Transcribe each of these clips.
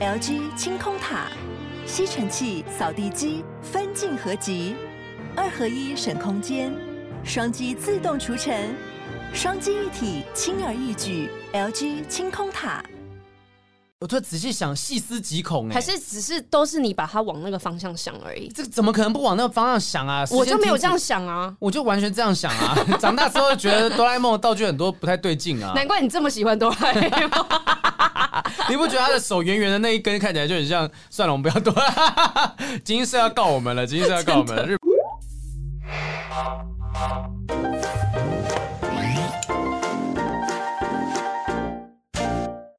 LG 清空塔，吸尘器、扫地机分镜合集，二合一省空间，双击自动除尘，双击一体轻而易举。LG 清空塔。我突然仔细想，细思极恐哎，还是只是都是你把它往那个方向想而已？这怎么可能不往那个方向想啊？我就没有这样想啊，我就完全这样想啊。长大之后就觉得哆啦 A 梦的道具很多不太对劲啊。难怪你这么喜欢哆啦 A 梦。你不觉得他的手圆圆的那一根看起来就很像？算了，我们不要多了。金色要告我们了，金色要告我们了。日。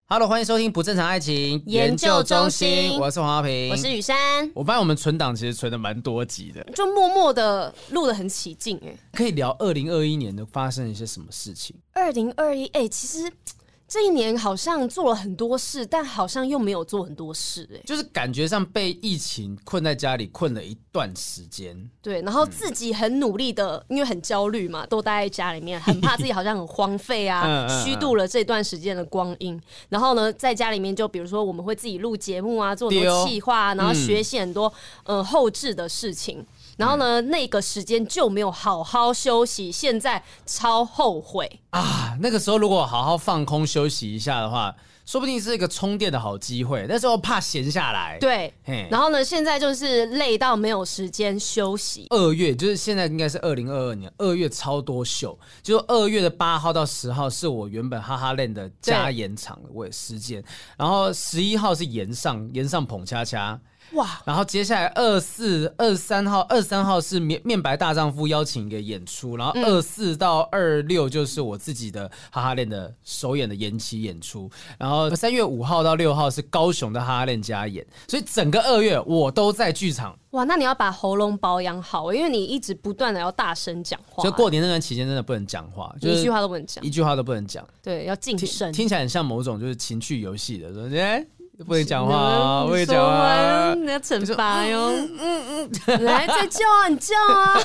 Hello，欢迎收听不正常爱情研究中心。我是黄浩平，我是雨珊。我发现我们存档其实存的蛮多集的，就默默的录的很起劲哎。可以聊二零二一年的发生一些什么事情？二零二一哎，其实。这一年好像做了很多事，但好像又没有做很多事，哎，就是感觉上被疫情困在家里困了一段时间。对，然后自己很努力的，嗯、因为很焦虑嘛，都待在家里面，很怕自己好像很荒废啊，虚度了这段时间的光阴。然后呢，在家里面就比如说我们会自己录节目啊，做很多企划，然后学习很多呃、嗯、后置的事情。然后呢，那个时间就没有好好休息，现在超后悔啊！那个时候如果好好放空休息一下的话，说不定是一个充电的好机会。那时候怕闲下来，对。然后呢，现在就是累到没有时间休息。二月就是现在应该是二零二二年二月超多秀，就二月的八号到十号是我原本哈哈 land 的加延长的我时间，然后十一号是延上延上捧恰恰。哇！然后接下来二四二三号，二三号是面面白大丈夫邀请一个演出，然后二四到二六就是我自己的哈哈链的首演的延期演出，然后三月五号到六号是高雄的哈哈链加演，所以整个二月我都在剧场。哇，那你要把喉咙保养好，因为你一直不断的要大声讲话，就过年那段期间真的不能讲话，就是一句话都不能讲，一句话都不能讲。对，要谨慎。听起来很像某种就是情趣游戏的，说哎。不能讲话啊！不能讲话，你要惩罚哟。嗯嗯嗯，来再叫啊，你叫啊！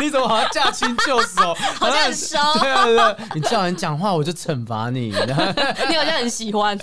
你怎么好像驾轻就熟？好像很熟。对啊对啊，你叫人讲话，我就惩罚你。你好像很喜欢。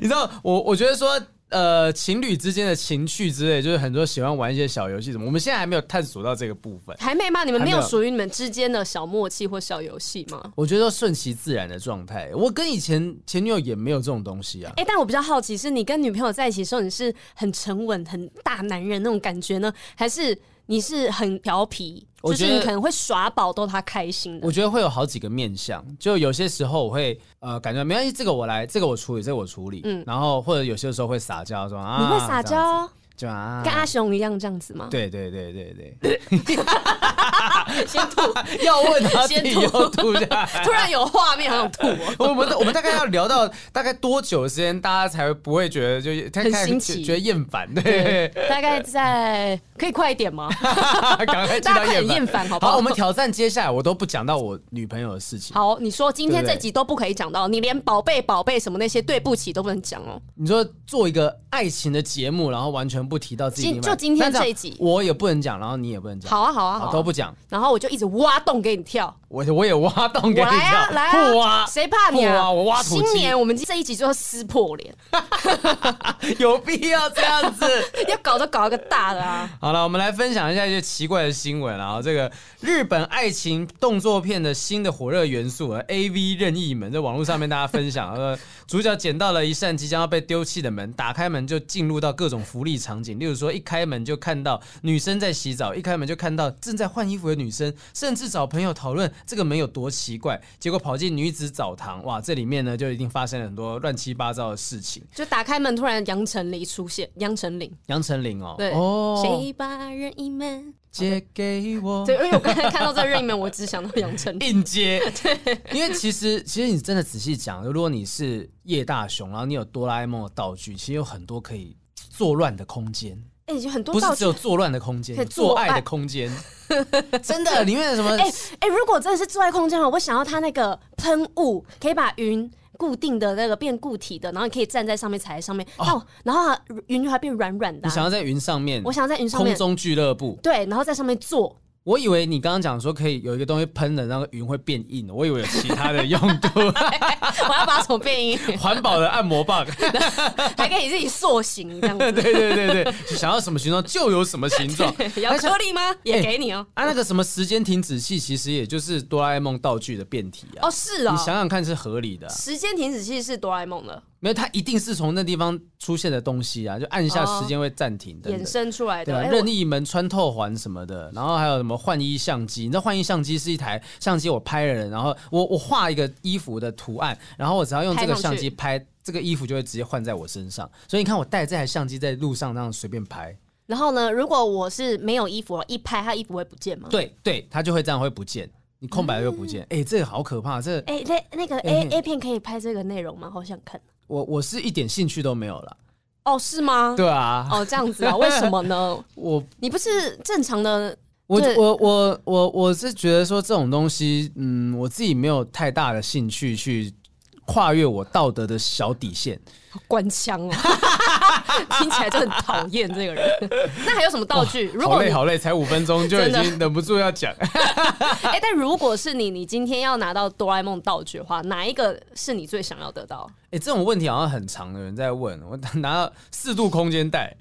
你知道我？我觉得说。呃，情侣之间的情趣之类，就是很多喜欢玩一些小游戏什么。我们现在还没有探索到这个部分，还没吗？你们没有属于你们之间的小默契或小游戏吗？我觉得顺其自然的状态。我跟以前前女友也没有这种东西啊。哎、欸，但我比较好奇，是你跟女朋友在一起的时候，你是很沉稳、很大男人那种感觉呢，还是？你是很调皮，就是你可能会耍宝逗他开心的。我觉得会有好几个面向，就有些时候我会呃感觉没关系，这个我来，这个我处理，这个我处理。嗯，然后或者有些时候会撒娇说啊，你会撒娇。就啊、跟阿雄一样这样子吗？对对对对对。先吐，要问他先吐，吐 突然有画面，好想吐。我们我们大概要聊到大概多久的时间，大家才会不会觉得就很新奇，觉得厌烦？对，大概在可以快一点吗？赶快大家很厌烦，好不好？好，我们挑战接下来，我都不讲到我女朋友的事情。好，你说今天这集都不可以讲到，你连宝贝宝贝什么那些对不起都不能讲哦。你说做一个爱情的节目，然后完全不提到自己，就今天这一集，我也不能讲，然后你也不能讲。好啊，好啊，好，都不讲。然后我就一直挖洞给你跳，我我也挖洞给你跳，来啊，来啊，挖，谁怕你啊？我挖土机。新年我们这一集就要撕破脸，有必要这样子？要搞就搞一个大的啊！好了，我们来分享一下一些奇怪的新闻。然后这个日本爱情动作片的新的火热元素啊，AV 任意门，在网络上面大家分享，呃主角捡到了一扇即将要被丢弃的门，打开门就进入到各种福利场景，例如说一开门就看到女生在洗澡，一开门就看到正在换衣服的女生，甚至找朋友讨论这个门有多奇怪，结果跑进女子澡堂，哇，这里面呢就一定发生了很多乱七八糟的事情。就打开门，突然杨丞琳出现，杨丞琳，杨丞琳哦，对，哦，谁把任意门借给我？对，因为我刚才看到这个任意门，我只想到杨丞琳硬接。对，因为其实其实你真的仔细讲，如果你是叶大雄，然后你有哆啦 A 梦的道具，其实有很多可以作乱的空间。哎、欸，有很多不是只有作乱的空间，做爱的空间。真的，里面有什么？哎哎、欸欸，如果真的是做爱空间的话，我想要它那个喷雾可以把云固定的那个变固体的，然后你可以站在上面踩在上面，哦，然后云就还变软软的、啊。你想要在云上面？我想要在云上面。空中俱乐部。对，然后在上面坐。我以为你刚刚讲说可以有一个东西喷的，那个云会变硬，我以为有其他的用途。我要把它怎么变硬？环保的按摩棒，还可以自己塑形这样子。对对对对，想要什么形状就有什么形状。要颗粒吗？也给你哦。啊，那个什么时间停止器，其实也就是哆啦 A 梦道具的变体啊。哦，是啊。你想想看，是合理的。时间停止器是哆啦 A 梦的。没有，它一定是从那地方出现的东西啊，就按一下时间会暂停的，衍生出来的。任意门、穿透环什么的，然后还有什么换衣相机？你知道换衣相机是一台相机，我拍了人，然后我我画一个衣服的图案，然后我只要用这个相机拍这个衣服，就会直接换在我身上。所以你看，我带这台相机在路上那样随便拍。然后呢，如果我是没有衣服，一拍它衣服会不见吗？对对，它就会这样会不见。你空白了又不见。哎、嗯，这个好可怕！这哎那那个 A A 片可以拍这个内容吗？好想看。我我是一点兴趣都没有了。哦，是吗？对啊。哦，这样子啊？为什么呢？我你不是正常的？我我我我我是觉得说这种东西，嗯，我自己没有太大的兴趣去跨越我道德的小底线。官腔哦，听起来就很讨厌这个人。那还有什么道具？如果好累好累，才五分钟就已经忍不住要讲。哎、欸，但如果是你，你今天要拿到哆啦 A 梦道具的话，哪一个是你最想要得到？哎、欸，这种问题好像很常的人在问。我拿到四度空间袋，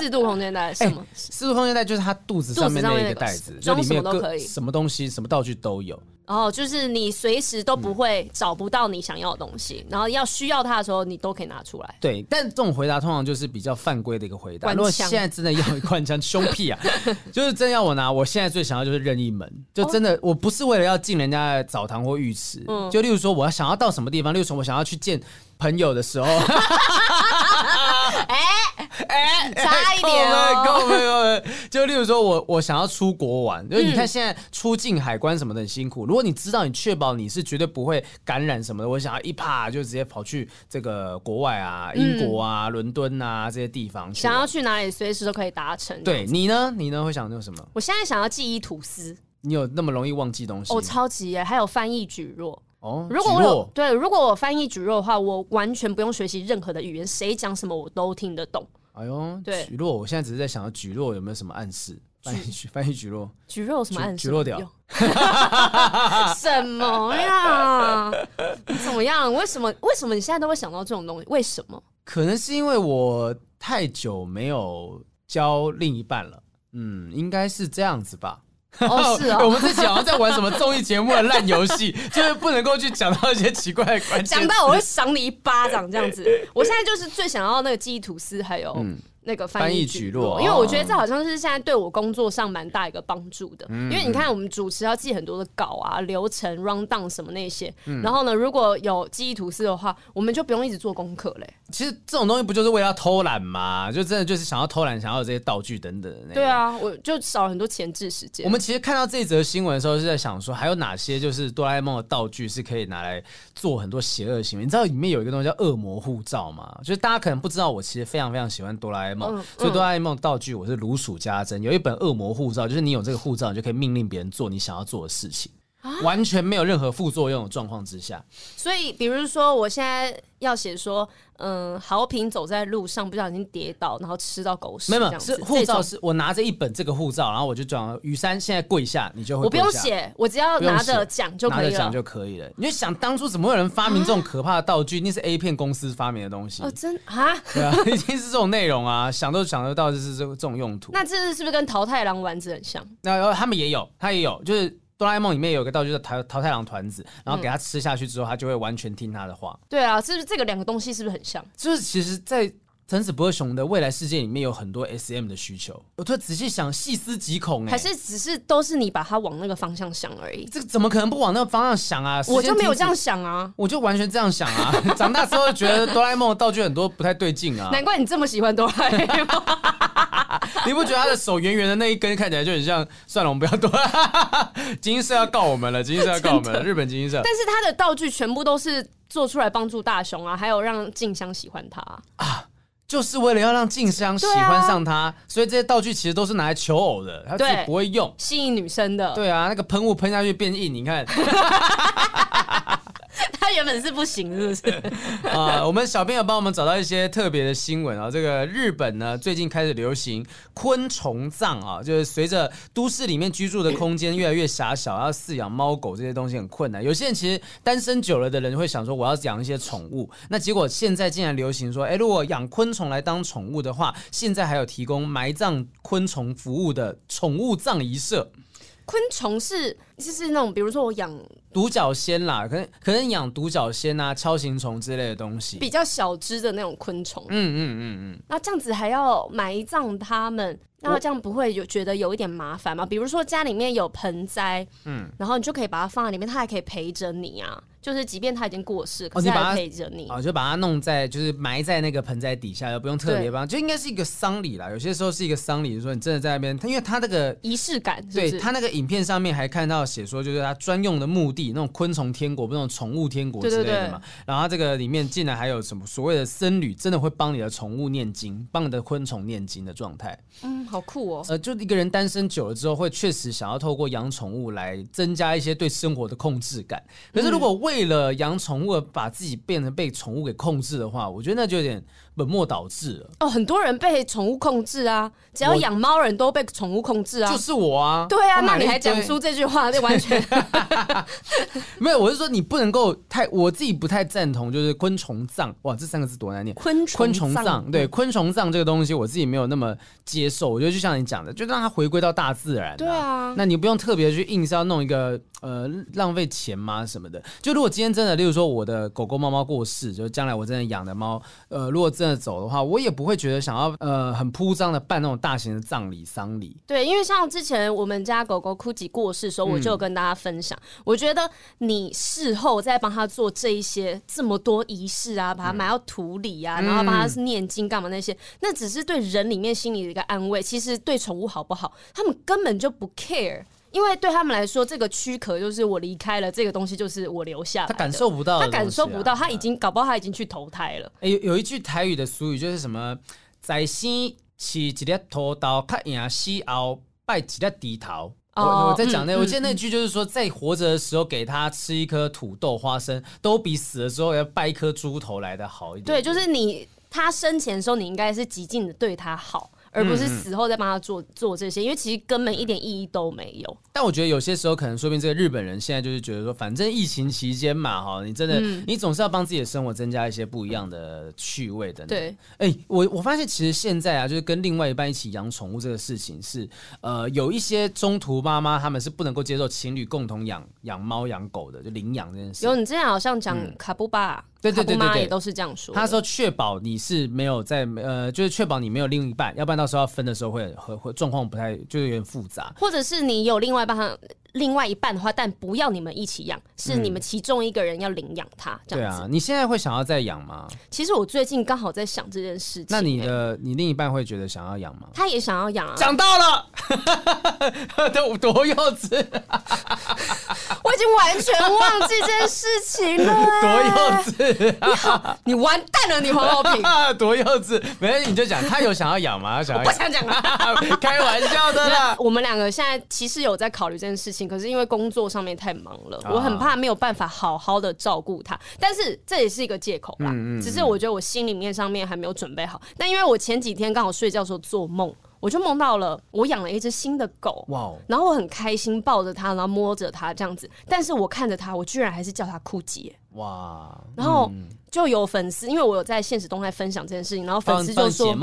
四度空间袋 什么？四度空间袋就是他肚子上面那一个袋子，装什么都可以，什么东西、什么道具都有。哦，就是你随时都不会找不到你想要的东西，嗯、然后要需要它的时候，你都可以拿出来。对，但这种回答通常就是比较犯规的一个回答。如果现在真的要一罐枪，凶屁啊！就是真要我拿，我现在最想要就是任意门，就真的、哦、我不是为了要进人家的澡堂或浴池，嗯、就例如说我要想要到什么地方，例如说我想要去见。朋友的时候，哎哎，差一点哦，够没有？就例如说我我想要出国玩，因为你看现在出境海关什么的很辛苦。如果你知道你确保你是绝对不会感染什么的，我想要一啪就直接跑去这个国外啊，英国啊，伦敦啊这些地方，想要去哪里随时都可以达成。对你呢？你呢？会想用什么？我现在想要记忆吐司。你有那么容易忘记东西？哦，超级耶！还有翻译蒟蒻。哦，如果我有对，如果我翻译蒟蒻的话，我完全不用学习任何的语言，谁讲什么我都听得懂。哎呦，对，蒟蒻，我现在只是在想，蒟蒻有没有什么暗示？翻译翻译蒟蒻，蒟蒻有什么暗示？蒟蒻屌，什么呀？怎么样？为什么？为什么你现在都会想到这种东西？为什么？可能是因为我太久没有交另一半了。嗯，应该是这样子吧。哦，是啊，我们自己好像在玩什么综艺节目的烂游戏，就是不能够去讲到一些奇怪的关系。讲到我会赏你一巴掌这样子。我现在就是最想要那个记忆吐司，还有。嗯那个翻译举落，因为我觉得这好像是现在对我工作上蛮大一个帮助的。因为你看，我们主持要记很多的稿啊、流程、run down 什么那些。然后呢，如果有记忆吐司的话，我们就不用一直做功课嘞。其实这种东西不就是为了偷懒吗？就真的就是想要偷懒，想要有这些道具等等的。对啊，我就少了很多前置时间。我们其实看到这则新闻的时候，是在想说，还有哪些就是哆啦 A 梦的道具是可以拿来做很多邪恶行为？你知道里面有一个东西叫恶魔护照吗？就是大家可能不知道，我其实非常非常喜欢哆啦 A 梦，所以哆啦 A。梦道具，我是如数家珍。有一本恶魔护照，就是你有这个护照，你就可以命令别人做你想要做的事情，啊、完全没有任何副作用的状况之下。所以，比如说，我现在要写说，嗯，豪平走在路上不小心跌倒，然后吃到狗屎。没有，是护照，是我拿着一本这个护照，然后我就转雨山现在跪下，你就会。我不用写，我只要拿着讲就可以了。拿着讲就可以了。你就想当初怎么会有人发明这种可怕的道具？那、啊、是 A 片公司发明的东西。哦，真啊？对啊，一定是这种内容啊，想都想得到，就是这这种用途。那这是是不是跟桃太郎丸子很像？那他们也有，他也有，就是。哆啦 A 梦里面有一个道具叫桃桃太郎团子，然后给他吃下去之后，他就会完全听他的话。对啊，是不是这个两个东西是不是很像？就是其实，在藤子不二雄的未来世界里面有很多 SM 的需求。我突然仔细想，细思极恐，哎，还是只是都是你把它往那个方向想而已？这个怎么可能不往那个方向想啊？我就没有这样想啊，我就完全这样想啊。长大之后觉得哆啦 A 梦的道具很多不太对劲啊。难怪你这么喜欢哆啦 A 梦。你不觉得他的手圆圆的那一根看起来就很像？算了，我们不要多了。集英社要告我们了，集英社要告我们了。日本集英社。但是他的道具全部都是做出来帮助大雄啊，还有让静香喜欢他啊，就是为了要让静香喜欢上他，啊、所以这些道具其实都是拿来求偶的，他自己不会用，吸引女生的。对啊，那个喷雾喷下去变硬，你看。他原本是不行，是不是？啊、呃，我们小编有帮我们找到一些特别的新闻啊。这个日本呢，最近开始流行昆虫葬啊，就是随着都市里面居住的空间越来越狭小，要饲养猫狗这些东西很困难。有些人其实单身久了的人会想说，我要养一些宠物。那结果现在竟然流行说，哎，如果养昆虫来当宠物的话，现在还有提供埋葬昆虫服务的宠物葬仪社。昆虫是就是那种，比如说我养独角仙啦，可能可能养独角仙啊、锹形虫之类的东西，比较小只的那种昆虫。嗯嗯嗯嗯。那这样子还要埋葬它们，那这样不会有觉得有一点麻烦吗？比如说家里面有盆栽，嗯，然后你就可以把它放在里面，它还可以陪着你啊。就是，即便它已经过世，可是还陪着你哦，就把它弄在，就是埋在那个盆栽底下，又不用特别帮，就应该是一个丧礼啦。有些时候是一个丧礼，就是说你真的在那边，他因为它那个仪式感是是，对它那个影片上面还看到写说，就是他专用的墓地，那种昆虫天国，不是那种宠物天国之类的嘛。然后他这个里面竟然还有什么所谓的僧侣，真的会帮你的宠物念经，帮你的昆虫念经的状态。嗯，好酷哦。呃，就一个人单身久了之后，会确实想要透过养宠物来增加一些对生活的控制感。可是如果为了养宠，宠物把自己变成被宠物给控制的话，我觉得那就有点本末倒置了。哦，很多人被宠物控制啊，只要养猫人都被宠物控制啊，就是我啊。对啊，那你还讲出这句话，这完全 没有。我是说，你不能够太，我自己不太赞同，就是昆虫葬。哇，这三个字多难念。昆虫昆虫葬，对，昆虫葬这个东西，我自己没有那么接受。我觉得就像你讲的，就让它回归到大自然啊。对啊，那你不用特别去硬是要弄一个呃浪费钱吗什么的？就如果今天真的，例如说。我的狗狗、猫猫过世，就是将来我真的养的猫，呃，如果真的走的话，我也不会觉得想要呃很铺张的办那种大型的葬礼丧礼。对，因为像之前我们家狗狗酷吉过世的时候，我就有跟大家分享，嗯、我觉得你事后再帮他做这一些这么多仪式啊，把它埋到土里啊，嗯、然后帮他念经干嘛那些，那只是对人里面心里的一个安慰。其实对宠物好不好，他们根本就不 care。因为对他们来说，这个躯壳就是我离开了，这个东西就是我留下。他感受不到、啊，他感受不到，他已经搞不好他已经去投胎了。欸、有有一句台语的俗语就是什么，在生是一粒土豆，看赢死熬拜一粒低头。我我在讲那，嗯、我记得那句就是说，在活着的时候给他吃一颗土豆花生，都比死了之后要拜一颗猪头来的好一点。对，就是你他生前的时候，你应该是极尽的对他好。而不是死后再帮他做做这些，因为其实根本一点意义都没有。但我觉得有些时候可能说明这个日本人现在就是觉得说，反正疫情期间嘛，哈，你真的、嗯、你总是要帮自己的生活增加一些不一样的趣味的。对，哎、欸，我我发现其实现在啊，就是跟另外一半一起养宠物这个事情是，呃，有一些中途妈妈他们是不能够接受情侣共同养养猫养狗的，就领养这件事。有，你之前好像讲卡布巴。嗯对对对对对，也都是这样说。他说确保你是没有在呃，就是确保你没有另一半，要不然到时候要分的时候会会会状况不太，就是有点复杂。或者是你有另外一半，另外一半的话，但不要你们一起养，是你们其中一个人要领养他。嗯、这样子。对啊，你现在会想要再养吗？其实我最近刚好在想这件事情。那你的你另一半会觉得想要养吗？他也想要养啊。讲到了，多多幼稚。我已经完全忘记这件事情了，欸，多幼稚！你好，你完蛋了，你黄浩平，多幼稚！没事，你就讲，他有想要养吗？他想要养？我不想讲了，开玩笑的啦。我们两个现在其实有在考虑这件事情，可是因为工作上面太忙了，我很怕没有办法好好的照顾他。但是这也是一个借口啦，嗯嗯嗯，只是我觉得我心里面上面还没有准备好。但因为我前几天刚好睡觉的时候做梦。我就梦到了我养了一只新的狗，哇.然后我很开心抱着它，然后摸着它这样子。但是我看着它，我居然还是叫它酷姐，哇！然后就有粉丝，因为我有在现实动态分享这件事情，然后粉丝就说。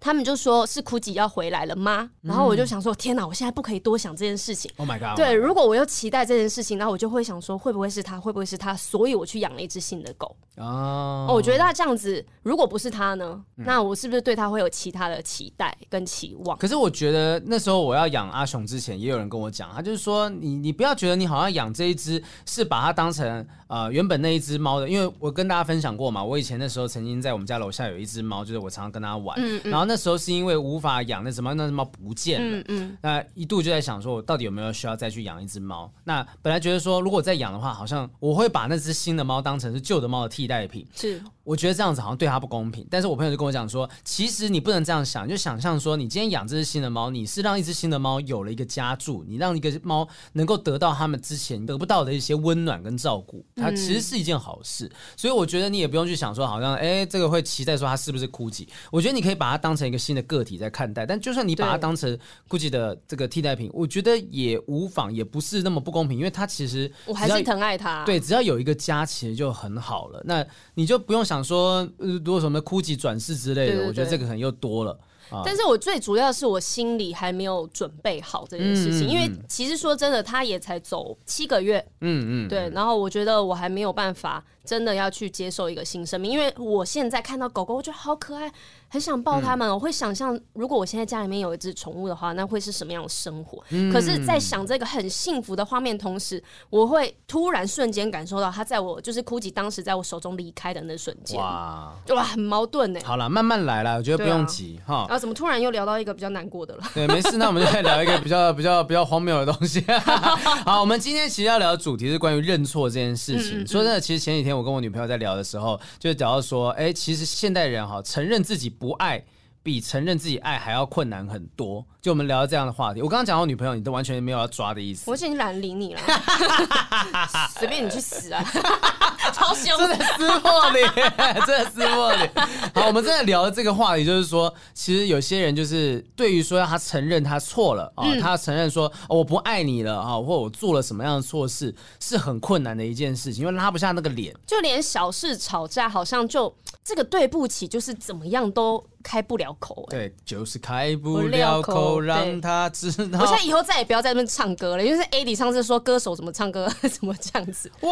他们就说是枯吉要回来了吗？然后我就想说，天哪，我现在不可以多想这件事情。Oh my god！对，如果我又期待这件事情，然后我就会想说，会不会是他？会不会是他？所以我去养了一只新的狗。哦，oh. 我觉得那这样子，如果不是他呢？嗯、那我是不是对他会有其他的期待跟期望？可是我觉得那时候我要养阿雄之前，也有人跟我讲，他就是说，你你不要觉得你好像养这一只是把它当成呃原本那一只猫的，因为我跟大家分享过嘛，我以前那时候曾经在我们家楼下有一只猫，就是我常常跟它玩，嗯嗯然后。那时候是因为无法养那只猫，那只猫不见了。嗯嗯。那一度就在想说，我到底有没有需要再去养一只猫？那本来觉得说，如果再养的话，好像我会把那只新的猫当成是旧的猫的替代品。是。我觉得这样子好像对他不公平。但是我朋友就跟我讲说，其实你不能这样想，就想象说，你今天养这只新的猫，你是让一只新的猫有了一个家住，你让一个猫能够得到他们之前得不到的一些温暖跟照顾，它其实是一件好事。嗯、所以我觉得你也不用去想说，好像哎，这个会期待说它是不是 Gucci。我觉得你可以把它当成一个新的个体在看待。但就算你把它当成 Gucci 的这个替代品，我觉得也无妨，也不是那么不公平，因为它其实我还是疼爱它。对，只要有一个家，其实就很好了。那你就不用想说，呃，如果什么 Gucci 转世之类的，我觉得这个可能又多了。但是我最主要是我心里还没有准备好这件事情，嗯、因为其实说真的，他也才走七个月，嗯嗯，对，然后我觉得我还没有办法真的要去接受一个新生命，因为我现在看到狗狗，我觉得好可爱。很想抱它们，我会想象，如果我现在家里面有一只宠物的话，那会是什么样的生活？嗯、可是，在想这个很幸福的画面同时，我会突然瞬间感受到它在我就是 Gucci 当时在我手中离开的那瞬间，哇哇，很矛盾呢。好了，慢慢来了，我觉得不用急哈。怎么突然又聊到一个比较难过的了？对，没事，那我们就再聊一个比较比较比较荒谬的东西。好，我们今天其实要聊的主题是关于认错这件事情。嗯嗯嗯，说真的，其实前几天我跟我女朋友在聊的时候，就讲到说，哎、欸，其实现代人哈，承认自己不爱。比承认自己爱还要困难很多。就我们聊到这样的话题，我刚刚讲到女朋友，你都完全没有要抓的意思。我已经懒得理你了，随便你去死啊！超凶，真的撕破脸，真的撕破脸。好，我们正在聊的这个话题，就是说，其实有些人就是对于说要他承认他错了啊，嗯、他承认说、哦、我不爱你了啊，或我做了什么样的错事，是很困难的一件事情，因为拉不下那个脸。就连小事吵架，好像就这个对不起，就是怎么样都。开不了口，欸，对，就是开不了口，让他知道。我现在以后再也不要在那边唱歌了，因为是 Eddie 上次说歌手怎么唱歌，怎么这样子。哇，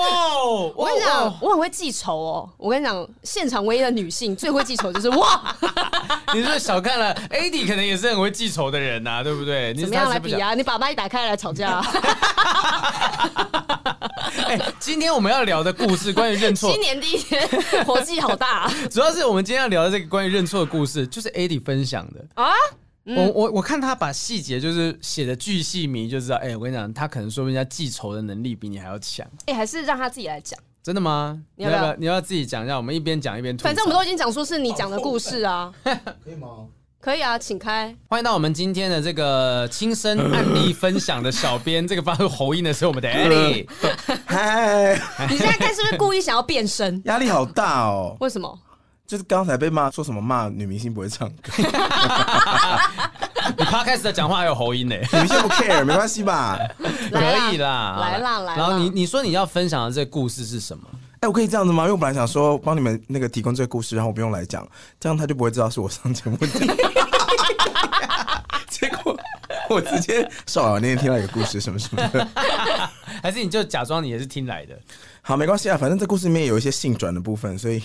我跟你讲，我很会记仇哦。我跟你讲，现场唯一的女性最会记仇就是哇。你是不是小看了 Eddie？可能也是很会记仇的人呐，啊，对不对？怎么样来比啊？你把麦打开来吵架，啊。哎，今天我们要聊的故事 关于认错。新年第一天，火气好大，啊。主要是我们今天要聊的这个关于认错的故事，就是 Eddie 分享的啊。嗯、我我我看他把细节就是写的巨细迷，就知道，哎、欸，我跟你讲，他可能说明人家记仇的能力比你还要强。哎、欸，还是让他自己来讲。真的吗？你要不要？你要自己讲一下，我们一边讲一边吐。反正我们都已经讲说是你讲的故事啊。可以吗？可以啊，请开。欢迎到我们今天的这个亲身案例分享的小编，这个发出喉音的是我们的 Ellie，。嗨，你现在看是不是故意想要变声？压力好大哦。为什么？就是刚才被骂说什么骂女明星不会唱歌。你趴开始的讲话还有喉音呢，女明星不 care 没关系吧？可以啦，来啦来。然后你你说你要分享的这个故事是什么？哎，我可以这样子吗？因为我本来想说帮你们那个提供这个故事，然后我不用来讲，这样他就不会知道是我上节目讲。我直接说啊，那天听到一个故事什么什么的，还是你就假装你也是听来的？好，没关系啊，反正这故事里面有一些性转的部分，所以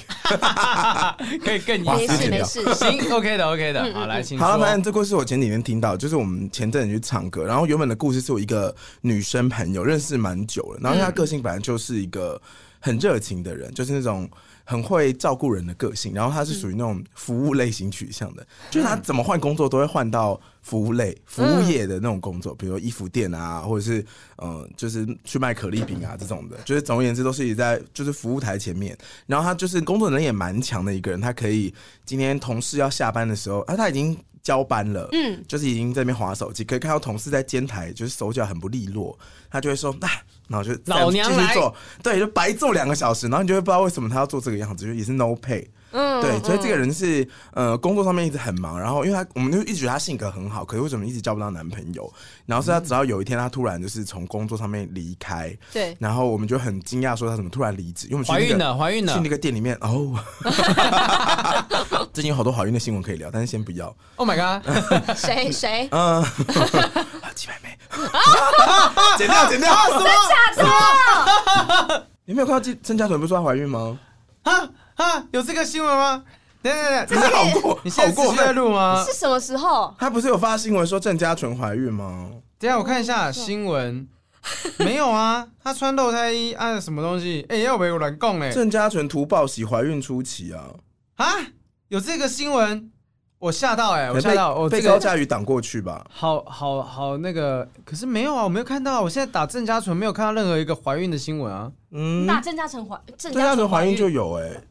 可以更没事没事，行，OK 的 OK 的，好来，请好，反正这故事我前几天听到，就是我们前阵子去唱歌，然后原本的故事是我一个女生朋友认识蛮久了，然后她个性本来就是一个很热情的人，就是那种。很会照顾人的个性，然后他是属于那种服务类型取向的，嗯、就是他怎么换工作都会换到服务类、服务业的那种工作，嗯、比如说衣服店啊，或者是嗯、呃，就是去卖可丽饼啊这种的，就是总而言之都是在就是服务台前面。然后他就是工作能力也蛮强的一个人，他可以今天同事要下班的时候，啊，他已经交班了，嗯，就是已经在那边划手机，可以看到同事在监台，就是手脚很不利落，他就会说啊。然后就老娘来做，对，就白做两个小时，然后你就会不知道为什么他要做这个样子，就也是 no pay，嗯，对，所以这个人是呃工作上面一直很忙，然后因为他我们就一直觉得他性格很好，可是为什么一直交不到男朋友？然后是他直到有一天他突然就是从工作上面离开，对，然后我们就很惊讶说他怎么突然离职？因为我们去、那个、怀孕了，怀孕了，去那个店里面哦，最近有好多怀孕的新闻可以聊，但是先不要。Oh my god，谁谁？嗯，几百枚。剪掉，剪掉，真假的？你没有看到郑嘉纯不是说她怀孕吗？啊啊，有这个新闻吗？等等等，你好过，你现在在录吗？是什么时候？他不是有发新闻说郑家纯怀孕吗？等下我看一下新闻，没有啊，她穿露胎衣按什么东西？哎，要不要乱供嘞？郑家纯图报喜怀孕初期啊啊，有这个新闻。我吓到哎、欸！我吓到，我被高佳宇挡过去吧。好好好，那个可是没有啊，我没有看到。我现在打郑家纯，没有看到任何一个怀孕的新闻啊。嗯，打郑家纯怀，郑家纯怀孕就有哎、欸。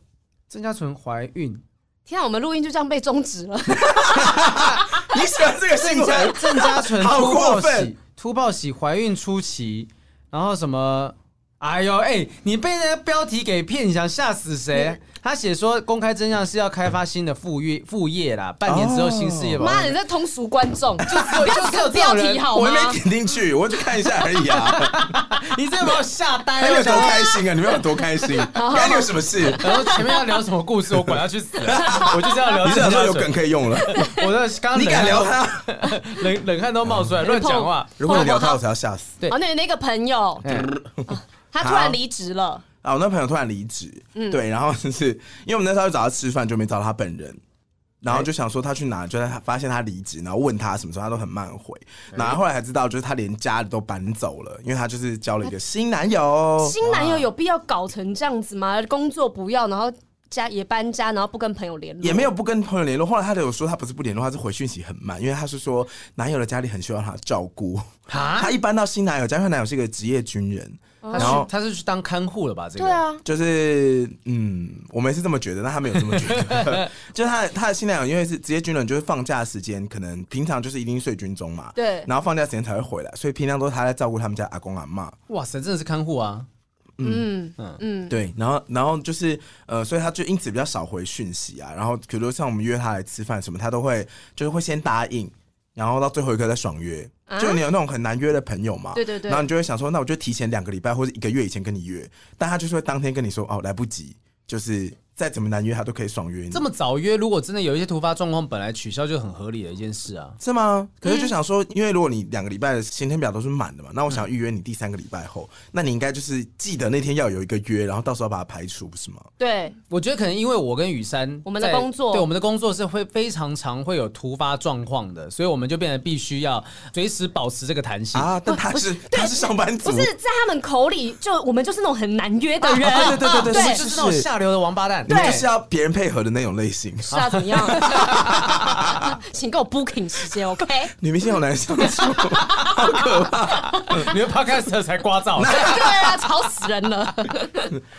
郑嘉纯怀孕，天啊，我们录音就这样被终止了。你喜欢这个新郑家闻？郑嘉纯好突报过分喜突报喜怀孕初期，然后什么？哎呦哎、欸，你被那个标题给骗，你想吓死谁？他写说公开真相是要开发新的副业副业啦，半年之后新事业。妈，你这通俗观众，就 不要就是有标题好吗？我还没点进去，我就看一下而已啊。你这把我吓呆了，你有多开心啊？你们有多开心？该你有什么事？然后前面要聊什么故事，我管他去死了，我就是要聊。你是想说有梗可以用了？我的刚刚你敢聊他？冷冷汗都冒出来，乱讲话。如果你聊他，我才要吓死。对，哦，那那个朋友，他突然离职了。啊，我那朋友突然离职，嗯、对，然后就是因为我们那时候去找他吃饭，就没找到他本人，然后就想说他去哪，就在他发现他离职，然后问他什么时候，他都很慢回，然后后来才知道，就是他连家里都搬走了，因为他就是交了一个新男友。新男友有必要搞成这样子吗？工作不要，然后家也搬家，然后不跟朋友联络，也没有不跟朋友联络。后来他有说他不是不联络，他是回讯息很慢，因为他是说男友的家里很需要他照顾。哈 他一搬到新男友家，因为男友是一个职业军人。然后他是去当看护了吧？这个对啊，就是嗯，我们也是这么觉得，但他没有这么觉得。就是他他的新男友，因为是职业军人，就是放假时间可能平常就是一定睡军中嘛，对。然后放假时间才会回来，所以平常都是他在照顾他们家阿公阿妈。哇塞，真的是看护啊！嗯嗯嗯，对。然后然后就是呃，所以他就因此比较少回讯息啊。然后比如说像我们约他来吃饭什么，他都会就是会先答应。然后到最后一刻再爽约，啊、就你有那种很难约的朋友嘛？对对对。然后你就会想说，那我就提前两个礼拜或者一个月以前跟你约，但他就是会当天跟你说，哦，来不及，就是。再怎么难约，他都可以爽约你。这么早约，如果真的有一些突发状况，本来取消就很合理的一件事啊，是吗？可是就想说，因为如果你两个礼拜的行程表都是满的嘛，那我想预约你第三个礼拜后，那你应该就是记得那天要有一个约，然后到时候把它排除，不是吗？对，我觉得可能因为我跟雨珊我们的工作，对我们的工作是会非常常会有突发状况的，所以我们就变得必须要随时保持这个弹性啊。但他是他是上班族，不是在他们口里就我们就是那种很难约的人，对对对对对，就是那种下流的王八蛋，对，就是要别人。配合的那种类型是啊，怎么样？请给我 booking 时间，OK？女明星好难相处，好可怕！你的 podcast 才刮噪，对啊，吵死人了。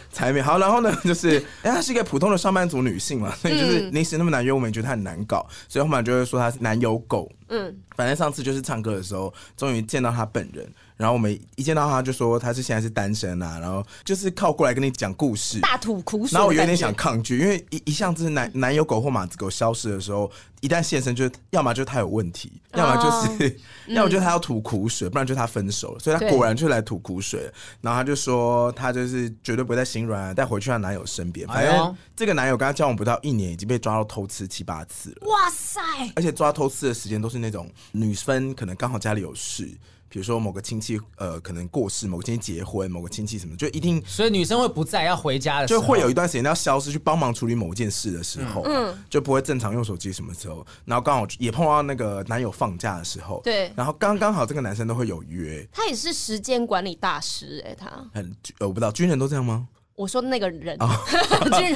才没好，然后呢，就是哎，她是一个普通的上班族女性嘛，所以就是临时那么难约，我们也觉得她很难搞，所以后面就会说她是男友狗。嗯，反正上次就是唱歌的时候，终于见到她本人。然后我们一见到他就说他是现在是单身啊，然后就是靠过来跟你讲故事，大吐苦水。然后我有点想抗拒，因为一一向就是男男友狗或马子狗消失的时候，一旦现身，就要么就是他有问题，要么就是、哦、要么就是他要吐苦水，不然就是他分手了。所以他果然就来吐苦水。然后他就说他就是绝对不会再心软，再回去他男友身边。反正这个男友跟他交往不到一年，已经被抓到偷吃七八次了。哇塞！而且抓偷吃的时间都是那种女生可能刚好家里有事。比如说某个亲戚呃可能过世，某个亲戚结婚，某个亲戚什么，就一定，所以女生会不在要回家的时候，就会有一段时间要消失去帮忙处理某件事的时候，嗯，就不会正常用手机什么时候，然后刚好也碰到那个男友放假的时候，对，然后刚刚好这个男生都会有约，他也是时间管理大师哎、欸，他。很呃我不知道军人都这样吗？我说那个人，哦、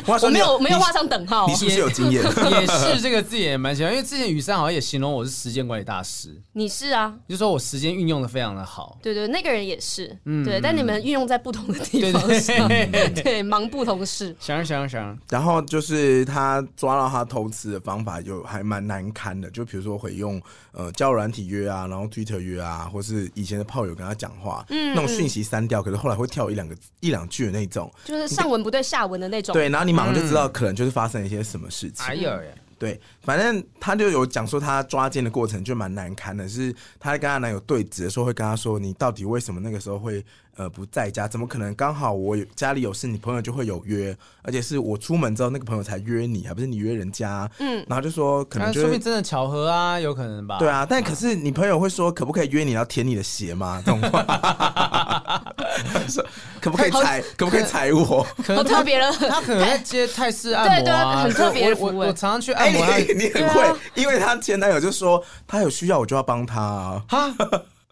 我没有没有画上等号。你是不是有经验？也是这个字也蛮喜欢，因为之前雨珊好像也形容我是时间管理大师。你是啊，就说我时间运用的非常的好。对，对对，那个人也是，嗯、对，但你们运用在不同的地方上，对，对，对，忙不同事。想想想，然后就是他抓到他偷吃的方法，有还蛮难堪的，就比如说会用呃交友软体约啊，然后 Twitter 约啊，或是以前的炮友跟他讲话，嗯，那种讯息删掉，可是后来会跳一两个一两句的那种。就是上文不对下文的那种，对，然后你马上就知道可能就是发生了一些什么事情。哎呀，对，反正他就有讲说他抓奸的过程就蛮难堪的，是他跟他男友对峙的时候会跟他说：“你到底为什么那个时候会？”呃，不在家，怎么可能？刚好我有家里有事，你朋友就会有约，而且是我出门之后，那个朋友才约你，还不是你约人家。嗯，然后就说可能就说明真的巧合啊，有可能吧？对啊，但可是你朋友会说，可不可以约你要舔你的鞋吗？这种话，可不可以踩？可不可以踩我？可能特别了，他可能在接泰式按摩啊，很特别。我我常常去按摩，你你很会，因为他前男友就说他有需要，我就要帮他啊。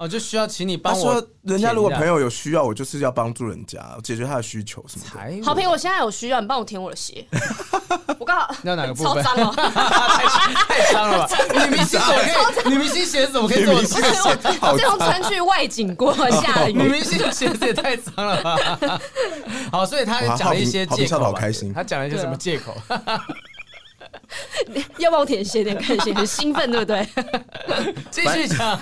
哦，就需要请你帮我。他说，人家如果朋友有需要，我就是要帮助人家，解决他的需求什么的。好评，我现在有需要，你帮我舔我的鞋。我刚好要哪个部分？超脏哦，太脏了吧？女明星怎么可以？女明星鞋子怎么可以这么脏？我最后穿去外景过下雨。女明星鞋子也太脏了吧？好，所以他讲了一些借口。好开心。他讲了一些什么借口？要不要舔鞋点看鞋，很兴奋，对不对？继续讲。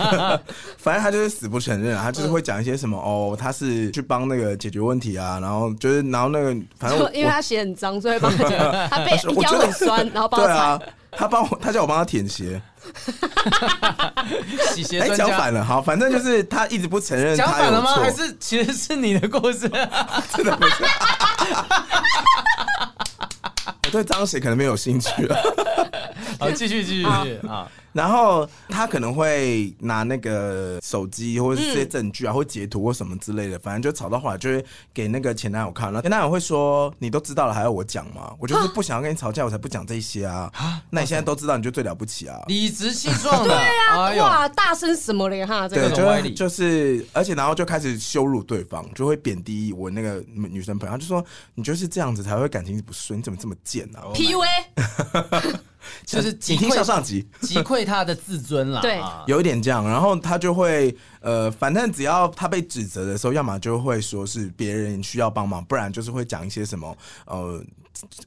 反正 他就是死不承认，他就是会讲一些什么哦，他是去帮那个解决问题啊，然后就是然后那个反正因为他鞋很脏，所以帮他解决。他被腰很酸，然后帮他对啊，他帮我，他叫我帮他舔鞋。洗鞋专家讲反了，好，反正就是他一直不承认。讲反了吗？还是其实是你的故事？真的不是。我对脏鞋可能没有兴趣了。好，继续继续继续啊。然后他可能会拿那个手机或者是这些证据啊，或截图或什么之类的，反正就吵到后来就会给那个前男友看。然后前男友会说：“你都知道了，还要我讲吗？我就是不想要跟你吵架，我才不讲这些啊。那你现在都知道，你就最了不起啊，理直气壮的。对啊，哇，大声什么嘞哈？这个歪理就是，而且然后就开始羞辱对方，就会贬低我那个女生朋友，他就说你就是这样子才会感情不顺，你怎么这么贱啊？PUA。就是警惕上上级，击溃他的自尊啦。对，有一点这样，然后他就会呃，反正只要他被指责的时候，要么就会说是别人需要帮忙，不然就是会讲一些什么呃。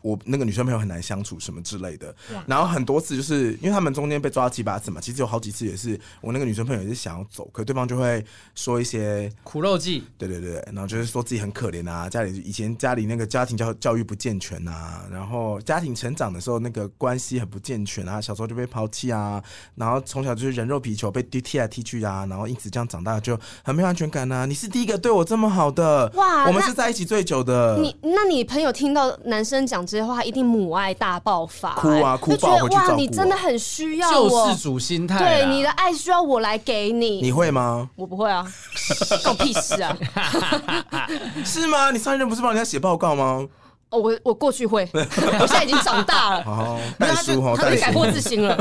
我那个女生朋友很难相处什么之类的，然后很多次就是因为他们中间被抓了七八次嘛，其实有好几次也是我那个女生朋友也是想要走，可对方就会说一些苦肉计，对对对，然后就是说自己很可怜啊，家里以前家里那个家庭教教育不健全啊，然后家庭成长的时候那个关系很不健全啊，小时候就被抛弃啊，然后从小就是人肉皮球被踢踢来踢去啊，然后因此这样长大就很没有安全感啊。你是第一个对我这么好的，哇，我们是在一起最久的。你那你朋友听到男生讲这些话，一定母爱大爆发，哭啊哭爆，就觉得哇，你真的很需要救世主心态，对你的爱需要我来给你，你会吗？我不会啊，关我屁事啊，是吗？你上一任不是帮人家写报告吗？我我过去会，我现在已经长大了。好，代书哈，他改过自新了。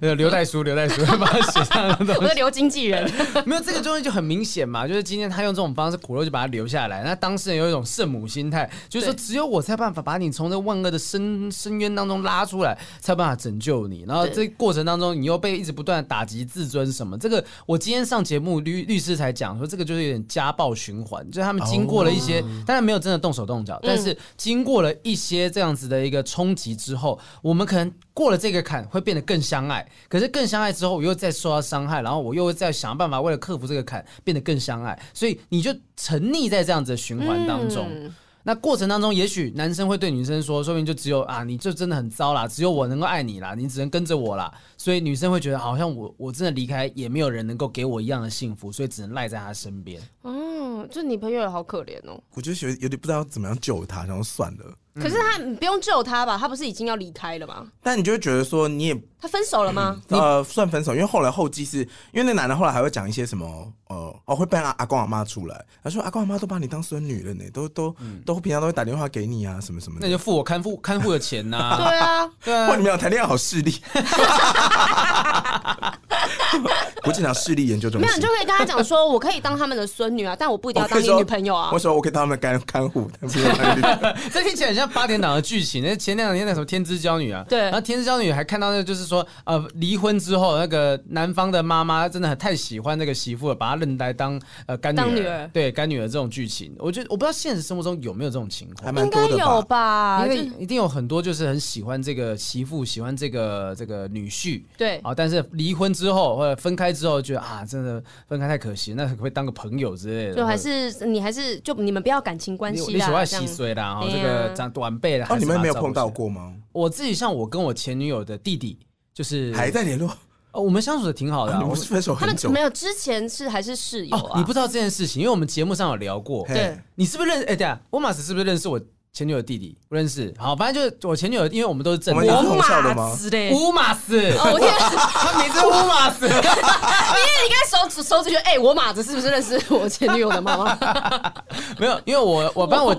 刘代书，刘代书，把他写上了。我是刘经纪人。没有这个东西就很明显嘛，就是今天他用这种方式苦肉就把他留下来。那当事人有一种圣母心态，就是说只有我才有办法把你从这万恶的深深渊当中拉出来，才有办法拯救你。然后这过程当中，你又被一直不断的打击自尊什么。这个我今天上节目律律师才讲说，这个就是有点家暴循环，就是他们经过了一些，当然没有真的动手动脚，但是。经过了一些这样子的一个冲击之后，我们可能过了这个坎，会变得更相爱。可是更相爱之后，我又再受到伤害，然后我又会再想办法为了克服这个坎，变得更相爱。所以你就沉溺在这样子的循环当中。嗯那过程当中，也许男生会对女生说：“说明就只有啊，你就真的很糟啦，只有我能够爱你啦，你只能跟着我啦。”所以女生会觉得，好像我我真的离开，也没有人能够给我一样的幸福，所以只能赖在他身边。哦，就你朋友也好可怜哦。我就觉得有有点不知道怎么样救他，然后算了。可是他你不用救他吧？他不是已经要离开了吗？但你就会觉得说，你也他分手了吗？嗯、呃，算分手，因为后来后继是因为那男的后来还会讲一些什么，呃，哦，会帮阿阿公阿妈出来，他说阿公阿妈都把你当孙女了呢，都都、嗯、都平常都会打电话给你啊，什么什么的，那就付我看护看护的钱呐、啊。对啊，对啊，哇，你们俩谈恋爱好势利。国际上势力研究中心，没有，你就可以跟他讲说，我可以当他们的孙女啊，但我不一定要当你女朋友啊。我说我可以当他们的看看护，这听起来很像八点档的剧情。那前两天那什么天之娇女啊，对，然后天之娇女还看到那个就是说，呃，离婚之后那个男方的妈妈真的很太喜欢那个媳妇了，把她认来当呃干女儿，女儿对干女儿这种剧情，我觉得我不知道现实生活中有没有这种情况，应该有吧？因为一定有很多就是很喜欢这个媳妇，喜欢这个这个女婿，对啊，但是离婚之后或者分开之后，觉得啊，真的分开太可惜，那可不可以当个朋友之类的？就还是你还是就你们不要感情关系啦，你喜欢稀碎啦，然后这个长短辈的，哦，你们没有碰到过吗？我自己像我跟我前女友的弟弟，就是还在联络，哦，我们相处的挺好的，我们是分手很久，没有之前是还是室友啊？你不知道这件事情，因为我们节目上有聊过，对，你是不是认？哎，对啊，我马斯是不是认识我？前女友弟弟不认识，好，反正就是我前女友，因为我们都是正的。乌马斯的乌马斯，我天，他名字乌马斯。因为你刚才手指手指就，哎，我马子是不是认识我前女友的妈妈？没有，因为我我帮我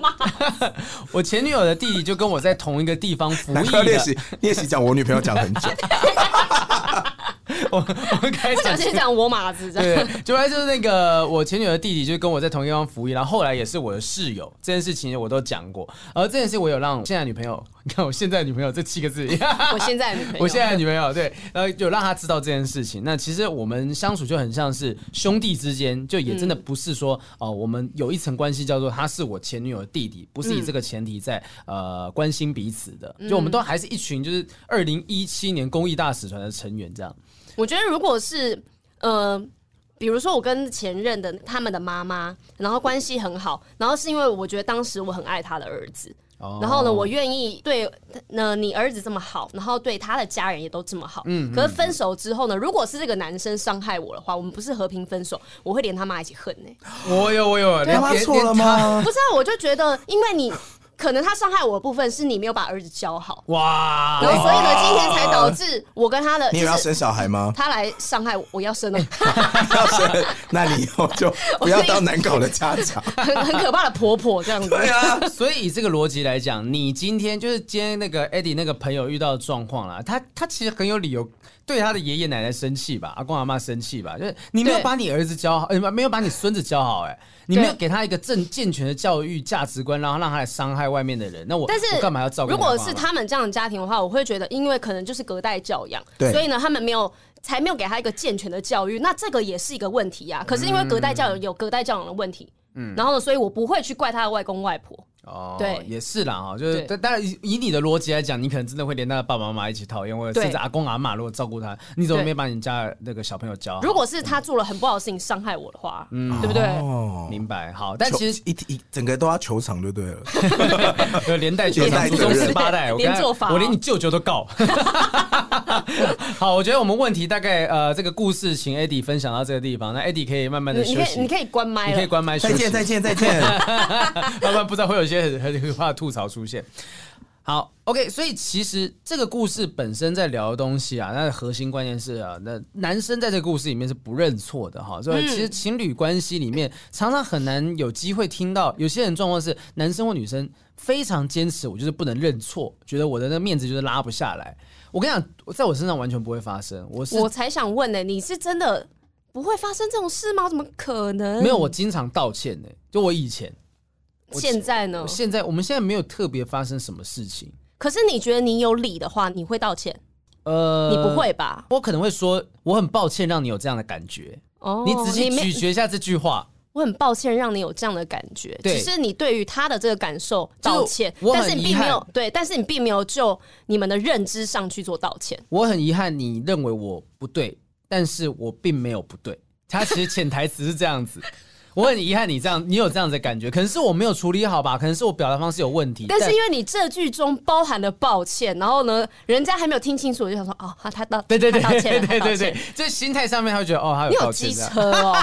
我前女友的弟弟就跟我在同一个地方服役的。练习练习讲我女朋友讲很久。我 我们开始讲我马子，这样对，就来就是那个我前女友的弟弟，就跟我在同一个地方服役，然后后来也是我的室友，这件事情我都讲过。而这件事我有让现在女朋友，你看我现在女朋友这七个字，我现在女朋友，我现在女朋友对，然后有让她知道这件事情。那其实我们相处就很像是兄弟之间，就也真的不是说哦、呃，我们有一层关系叫做他是我前女友的弟弟，不是以这个前提在呃关心彼此的。就我们都还是一群就是二零一七年公益大使团的成员这样。我觉得如果是呃，比如说我跟前任的他们的妈妈，然后关系很好，然后是因为我觉得当时我很爱他的儿子，哦、然后呢，我愿意对那你儿子这么好，然后对他的家人也都这么好。嗯，可是分手之后呢，如果是这个男生伤害我的话，我们不是和平分手，我会连他妈一起恨呢、欸。我有，我有，连他错了吗？不是啊，我就觉得因为你。可能他伤害我的部分是你没有把儿子教好哇，然后所以呢，今天才导致我跟他的。你有要生小孩吗？他来伤害我，我要生了。要生，那你以后就不要当难搞的家长，很很可怕的婆婆这样子。对啊，所以以这个逻辑来讲，你今天就是今天那个 Eddie 那个朋友遇到的状况啦，他他其实很有理由。对他的爷爷奶奶生气吧，阿公阿妈生气吧，就是你没有把你儿子教好，呃，没有把你孙子教好，哎，你没有给他一个正健全的教育价值观，然后让他来伤害外面的人。那我但是我干嘛要照顾？如果是他们这样的家庭的话，我会觉得，因为可能就是隔代教养，对，所以呢，他们没有才没有给他一个健全的教育，那这个也是一个问题呀。可是因为隔代教养有隔代教养的问题，嗯，然后呢，所以我不会去怪他的外公外婆。哦，对，也是啦，哈，就是，但当然以你的逻辑来讲，你可能真的会连他的爸爸妈妈一起讨厌，或者甚至阿公阿妈如果照顾他，你怎么没把你家那个小朋友教？好？如果是他做了很不好的事情伤害我的话，嗯，对不对？哦，明白。好，但其实一一整个都要球场就对了，连带连带祖宗十八代，我连做法，我连你舅舅都告。好，我觉得我们问题大概呃，这个故事请 Eddie 分享到这个地方，那 Eddie 可以慢慢的休息，你可以关麦，你可以关麦，再见再见再见，慢慢不知道会有些很很可怕吐槽出现。好，OK，所以其实这个故事本身在聊的东西啊，那核心关键是啊，那男生在这个故事里面是不认错的哈，所以其实情侣关系里面常常很难有机会听到有些人状况是男生或女生非常坚持，我就是不能认错，觉得我的那个面子就是拉不下来。我跟你讲，在我身上完全不会发生。我是我才想问呢、你是真的不会发生这种事吗？怎么可能？没有，我经常道歉呢、就我以前，现在呢？现在我们现在没有特别发生什么事情。可是你觉得你有理的话，你会道歉？呃，你不会吧？我可能会说，我很抱歉让你有这样的感觉。哦，你仔细咀嚼一下这句话。我很抱歉让你有这样的感觉，只是你对于他的这个感受道歉，但是你并没有对，但是你并没有就你们的认知上去做道歉。我很遗憾你认为我不对，但是我并没有不对，他其实潜台词是这样子。我很遗憾你这样，你有这样子的感觉，可能是我没有处理好吧，可能是我表达方式有问题。但是因为你这句中包含了抱歉，然后呢，人家还没有听清楚，我就想说，哦，他他道，对对对，道歉，对对对，这心态上面他会觉得，哦，他有抱歉。你有机车哦，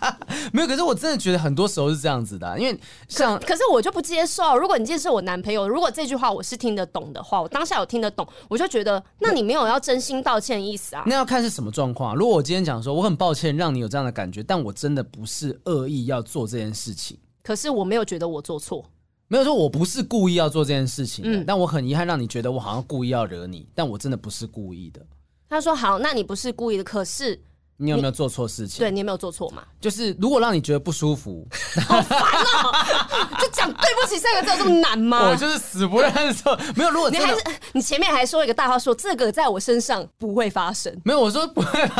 没有，可是我真的觉得很多时候是这样子的，啊，因为像可，可是我就不接受。如果你接受我男朋友，如果这句话我是听得懂的话，我当下有听得懂，我就觉得，那你没有要真心道歉的意思啊？那要看是什么状况。如果我今天讲说，我很抱歉让你有这样的感觉，但我真的不是恶意要做这件事。事情，可是我没有觉得我做错，没有说我不是故意要做这件事情的，嗯，但我很遗憾让你觉得我好像故意要惹你，但我真的不是故意的。他说：“好，那你不是故意的，可是。”你有没有做错事情？对，你有没有做错嘛？就是如果让你觉得不舒服，好烦哦！就讲对不起三个字有这么难吗？我就是死不认错。没有，如果你还是你前面还说一个大话，说这个在我身上不会发生。没有，我说不会，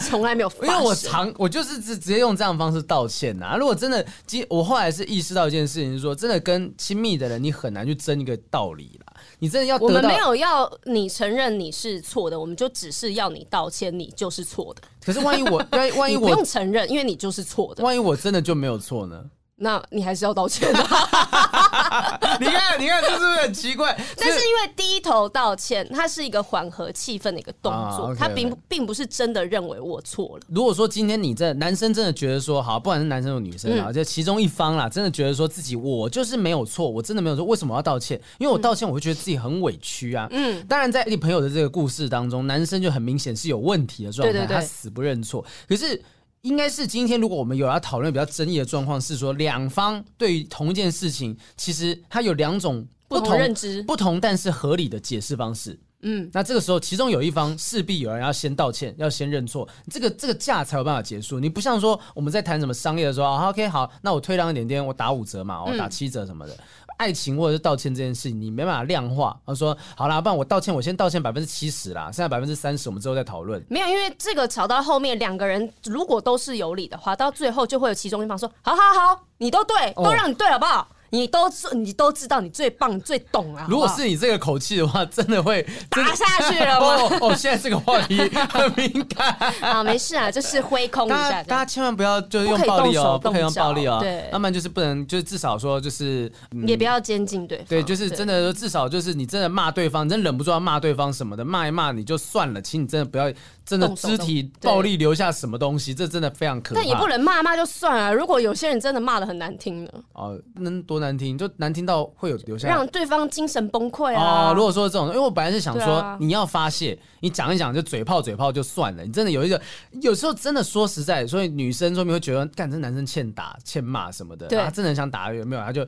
从来没有发生。因为我常我就是直直接用这样的方式道歉呐。如果真的，我后来是意识到一件事情，是说真的跟亲密的人，你很难去争一个道理啦。你真的要，我们没有要你承认你是错的，我们就只是要你道歉，你就是错的。可是万一我，万万一我不用承认，因为你就是错的。万一我真的就没有错呢？那你还是要道歉的。你看，你看，这是不是很奇怪？但是因为低头道歉，它是一个缓和气氛的一个动作，他、啊 okay, okay. 并并不是真的认为我错了。如果说今天你这男生真的觉得说，好，不管是男生或女生啊，就、嗯、其中一方啦，真的觉得说自己我就是没有错，我真的没有错，为什么要道歉？因为我道歉，我会觉得自己很委屈啊。嗯，当然，在你朋友的这个故事当中，男生就很明显是有问题的状态，他死不认错。可是。应该是今天，如果我们有要讨论比较争议的状况，是说两方对于同一件事情，其实它有两种不同，认知，不同但是合理的解释方式。嗯，那这个时候其中有一方势必有人要先道歉，要先认错，这个这个架才有办法结束。你不像说我们在谈什么商业的时候，啊，OK 好，那我退让一点点，我打五折嘛，我打七折什么的。嗯爱情或者是道歉这件事情，你没办法量化。他说：“好啦，不然我道歉，我先道歉百分之七十啦，剩下百分之三十我们之后再讨论。”没有，因为这个吵到后面，两个人如果都是有理的话，到最后就会有其中一方说：“好好好，你都对，都让你对，好不好？”哦你都你都知道，你最棒最懂啊！如果是你这个口气的话，真的会打下去了吗？哦，哦，现在这个话题 很敏感啊，没事啊，就是挥空一下。大家千万不要就是用暴力哦，不可以用暴力哦。对，要不然就是不能，就是至少说就是也不要监禁对方。对，就是真的至少就是你真的骂对方，真忍不住要骂对方什么的，骂一骂你就算了，请你真的不要。真的肢体暴力留下什么东西，这真的非常可怕。但也不能骂骂就算了。如果有些人真的骂的很难听呢？哦，能多难听？就难听到会有留下，让对方精神崩溃啊！哦，如果说这种，因为我本来是想说，你要发泄，你讲一讲就嘴炮嘴炮就算了。你真的有一个，有时候真的说实在，所以女生说明会觉得，干这男生欠打欠骂什么的，他真的很想打，有没有？他就。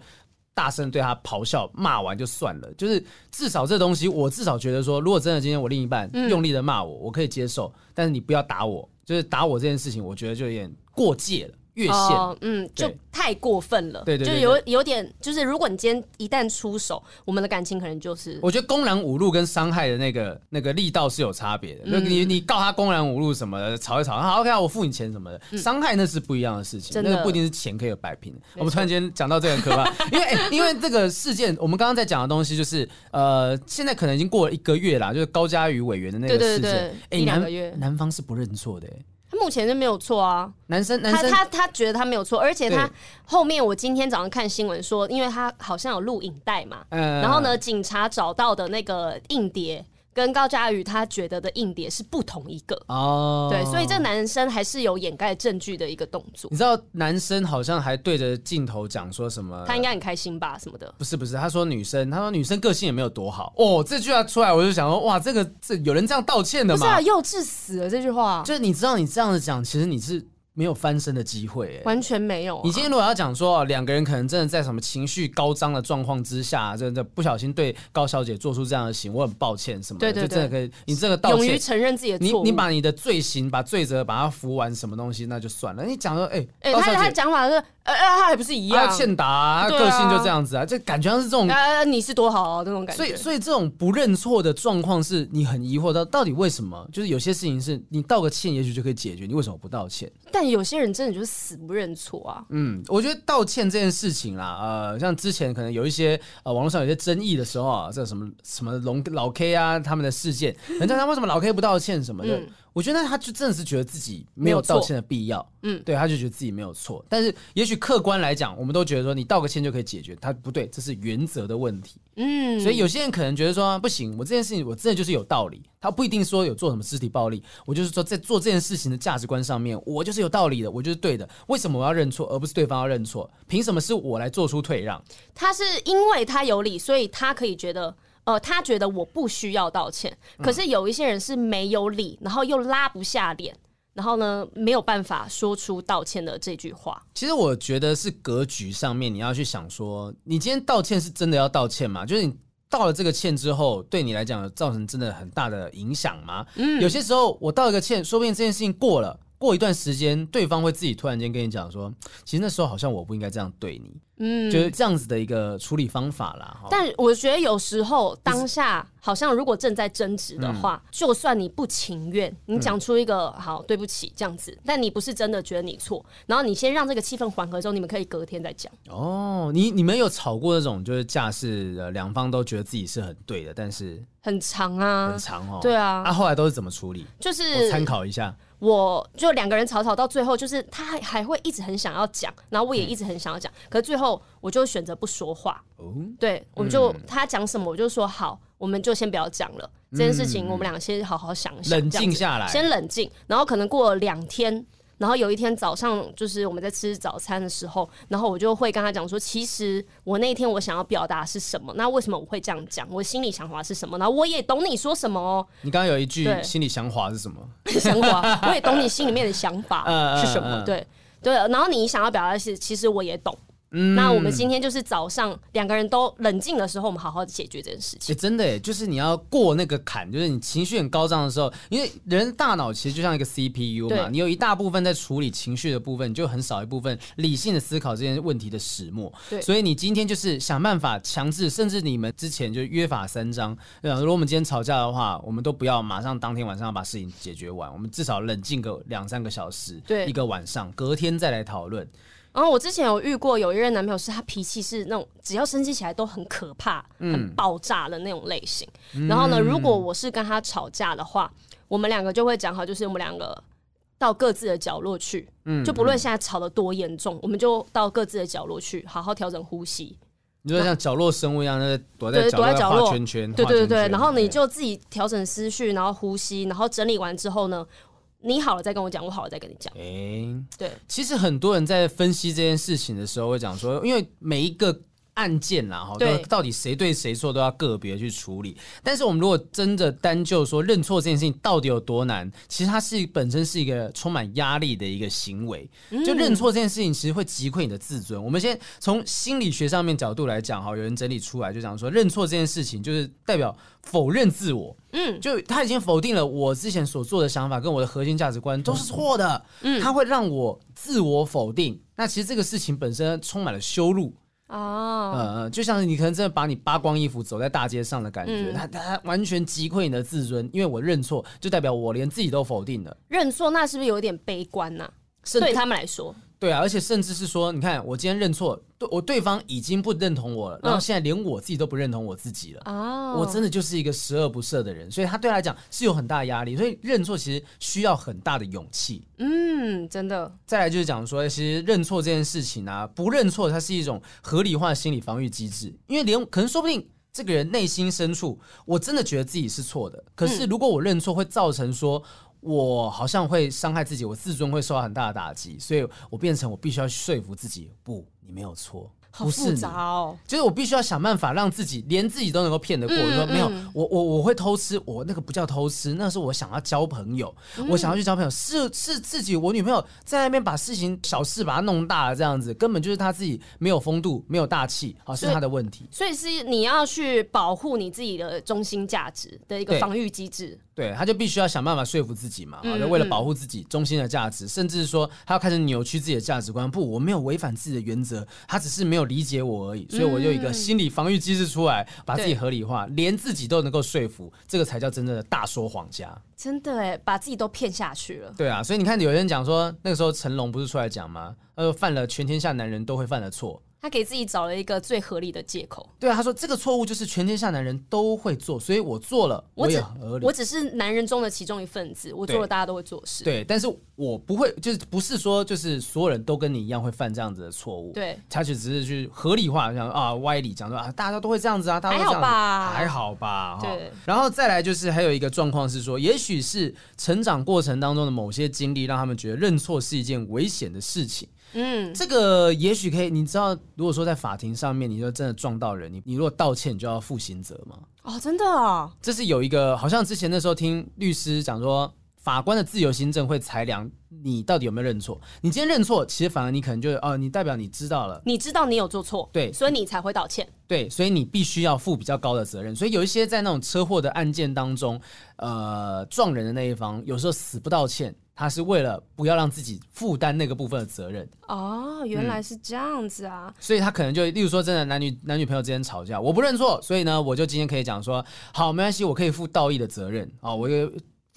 大声对他咆哮，骂完就算了。就是至少这东西，我至少觉得说，如果真的今天我另一半用力的骂我，我可以接受。但是你不要打我，就是打我这件事情，我觉得就有点过界了。越线，嗯，就太过分了，对对，就有有点，就是如果你今天一旦出手，我们的感情可能就是，我觉得公然侮辱跟伤害的那个那个力道是有差别的。那你你告他公然侮辱什么的，吵一吵，好 OK，我付你钱什么的，伤害那是不一样的事情，那个不一定是钱可以摆平。我们突然间讲到这个很可怕，因为因为这个事件，我们刚刚在讲的东西就是，呃，现在可能已经过了一个月啦，就是高嘉瑜委员的那个事件，哎两个月，男方是不认错的。他目前是没有错啊，男生，男生他他他觉得他没有错，而且他后面我今天早上看新闻说，因为他好像有录影带嘛，嗯，然后呢，警察找到的那个硬碟。跟高佳宇他觉得的硬碟是不同一个哦，对，所以这男生还是有掩盖证据的一个动作。你知道男生好像还对着镜头讲说什么？他应该很开心吧？什么的？不是不是，他说女生，他说女生个性也没有多好哦。这句话出来，我就想说，哇，这个这有人这样道歉的吗？不是啊，幼稚死了这句话。就是你知道，你这样子讲，其实你是。没有翻身的机会，欸，完全没有，啊。你今天如果要讲说两个人可能真的在什么情绪高涨的状况之下，真的不小心对高小姐做出这样的行为，我很抱歉什么的，对对对，就真的可以，你这个道歉，勇于承认自己的错，你你把你的罪行、把罪责把它服完，什么东西那就算了。你讲说，哎、欸，哎、欸，他他讲法是。呃呃，他还不是一样，欠打、啊，他个性就这样子啊，就感觉像是这种。呃，你是多好啊，这种感觉。所以，所以这种不认错的状况，是你很疑惑到到底为什么？就是有些事情是你道个歉，也许就可以解决，你为什么不道歉？但有些人真的就是死不认错啊。嗯，我觉得道歉这件事情啦，呃，像之前可能有一些呃网络上有些争议的时候啊，这什么什么龙老 K 啊他们的事件，人家他为什么老 K 不道歉什么的。嗯我觉得他就真的是觉得自己没有道歉的必要，嗯，对，他就觉得自己没有错。但是也许客观来讲，我们都觉得说你道个歉就可以解决，他不对，这是原则的问题，嗯。所以有些人可能觉得说不行，我这件事情我真的就是有道理，他不一定说有做什么肢体暴力，我就是说在做这件事情的价值观上面，我就是有道理的，我就是对的。为什么我要认错，而不是对方要认错？凭什么是我来做出退让？他是因为他有理，所以他可以觉得。呃，他觉得我不需要道歉，可是有一些人是没有理，然后又拉不下脸，然后呢，没有办法说出道歉的这句话。其实我觉得是格局上面，你要去想说，你今天道歉是真的要道歉吗？就是你道了这个歉之后，对你来讲造成真的很大的影响吗？嗯，有些时候我道了个歉，说不定这件事情过了。过一段时间，对方会自己突然间跟你讲说，其实那时候好像我不应该这样对你，嗯，就是这样子的一个处理方法啦。但我觉得有时候当下好像如果正在争执的话，嗯、就算你不情愿，你讲出一个好对不起这样子，但你不是真的觉得你错，然后你先让这个气氛缓和之后，你们可以隔天再讲。哦，你你们有吵过那种就是架势呃两方都觉得自己是很对的，但是很长啊，很长哦，对啊，那、啊、后来都是怎么处理？就是我参考一下。我就两个人吵吵到最后，就是他还还会一直很想要讲，然后我也一直很想要讲，嗯、可是最后我就选择不说话。哦，对，我们就、嗯、他讲什么我就说好，我们就先不要讲了。这件事情我们俩先好好想一想，冷静下来，先冷静，然后可能过了两天。然后有一天早上，就是我们在吃早餐的时候，然后我就会跟他讲说，其实我那天我想要表达是什么，那为什么我会这样讲？我心里想法是什么？然后我也懂你说什么哦。你刚刚有一句心里想法是什么？想法，我也懂你心里面的想法 是什么？对对。然后你想要表达的是，其实我也懂。嗯，那我们今天就是早上两个人都冷静的时候，我们好好的解决这件事情。欸、真的哎，就是你要过那个坎，就是你情绪很高涨的时候，因为人大脑其实就像一个 CPU 嘛，你有一大部分在处理情绪的部分，就很少一部分理性的思考这件问题的始末。对，所以你今天就是想办法强制，甚至你们之前就约法三章，对吧？如果我们今天吵架的话，我们都不要马上当天晚上要把事情解决完，我们至少冷静个两三个小时，对，一个晚上，隔天再来讨论。然后我之前有遇过有一任男朋友，是他脾气是那种只要生气起来都很可怕、嗯、很爆炸的那种类型。嗯、然后呢，如果我是跟他吵架的话，我们两个就会讲好，就是我们两个到各自的角落去，嗯、就不论现在吵得多严重，我们就到各自的角落去，好好调整呼吸。你就像角落生物一样，那躲在躲在角落画圈圈，对对对对。然后你就自己调整思绪，然后呼吸，然后整理完之后呢，你好了再跟我讲，我好了再跟你讲。哎、欸，对，其实很多人在分析这件事情的时候会讲说，因为每一个。案件啦，哈，对，到底谁对谁错都要个别去处理。但是我们如果真的单就说认错这件事情到底有多难，其实它是本身是一个充满压力的一个行为。就认错这件事情，其实会击溃你的自尊。我们先从心理学上面角度来讲，哈，有人整理出来就讲说，认错这件事情就是代表否认自我。嗯，就他已经否定了我之前所做的想法跟我的核心价值观都是错的。嗯，他会让我自我否定。那其实这个事情本身充满了羞辱。哦，呃，就像你可能真的把你扒光衣服走在大街上的感觉，他他、嗯、完全击溃你的自尊，因为我认错，就代表我连自己都否定了。认错那是不是有点悲观呢、啊？是对他们来说。对啊，而且甚至是说，你看我今天认错，对我对方已经不认同我了，嗯、然后现在连我自己都不认同我自己了。哦，我真的就是一个十恶不赦的人，所以他对他来讲是有很大的压力，所以认错其实需要很大的勇气。嗯，真的。再来就是讲说，其实认错这件事情啊，不认错它是一种合理化的心理防御机制，因为连可能说不定这个人内心深处我真的觉得自己是错的，可是如果我认错，会造成说。我好像会伤害自己，我自尊会受到很大的打击，所以我变成我必须要说服自己，不，你没有错。不是你，就是我必须要想办法让自己连自己都能够骗得过。我说没有，我我我会偷吃，我那个不叫偷吃，那是我想要交朋友，我想要去交朋友，是是自己我女朋友在那边把事情小事把它弄大了，这样子根本就是她自己没有风度，没有大气，啊，是她的问题。所以是你要去保护你自己的中心价值的一个防御机制。对，他就必须要想办法说服自己嘛，就为了保护自己中心的价值，甚至说他要开始扭曲自己的价值观。不，我没有违反自己的原则，他只是没有。理解我而已，所以我有一个心理防御机制出来，把自己合理化，连自己都能够说服，这个才叫真正的大说谎家。真的哎，把自己都骗下去了。对啊，所以你看，有人讲说，那个时候成龙不是出来讲吗？他说犯了全天下男人都会犯的错。他给自己找了一个最合理的借口。对啊，他说这个错误就是全天下男人都会做，所以我做了，我也很合理。我只是男人中的其中一份子，我做了大家都会做事。对，但是我不会，就是不是说就是所有人都跟你一样会犯这样子的错误。对，他就只是去合理化，像啊歪理讲说啊，大家都会这样子啊，大家都会这样子，还好吧，还好吧。对。然后再来就是还有一个状况是说，也许是成长过程当中的某些经历，让他们觉得认错是一件危险的事情。嗯，这个也许可以。你知道，如果说在法庭上面，你就真的撞到人，你你如果道歉，你就要负刑责吗？哦，真的啊？这是有一个，好像之前那时候听律师讲说，法官的自由心证会裁量你到底有没有认错。你今天认错，其实反而你可能就哦，你代表你知道了，你知道你有做错，对，所以你才会道歉。对，所以你必须要负比较高的责任。所以有一些在那种车祸的案件当中，呃，撞人的那一方有时候死不道歉。他是为了不要让自己负担那个部分的责任哦，原来是这样子啊，嗯，所以他可能就例如说，真的男女男女朋友之间吵架，我不认错，所以呢，我就今天可以讲说，好，没关系，我可以负道义的责任啊，我有。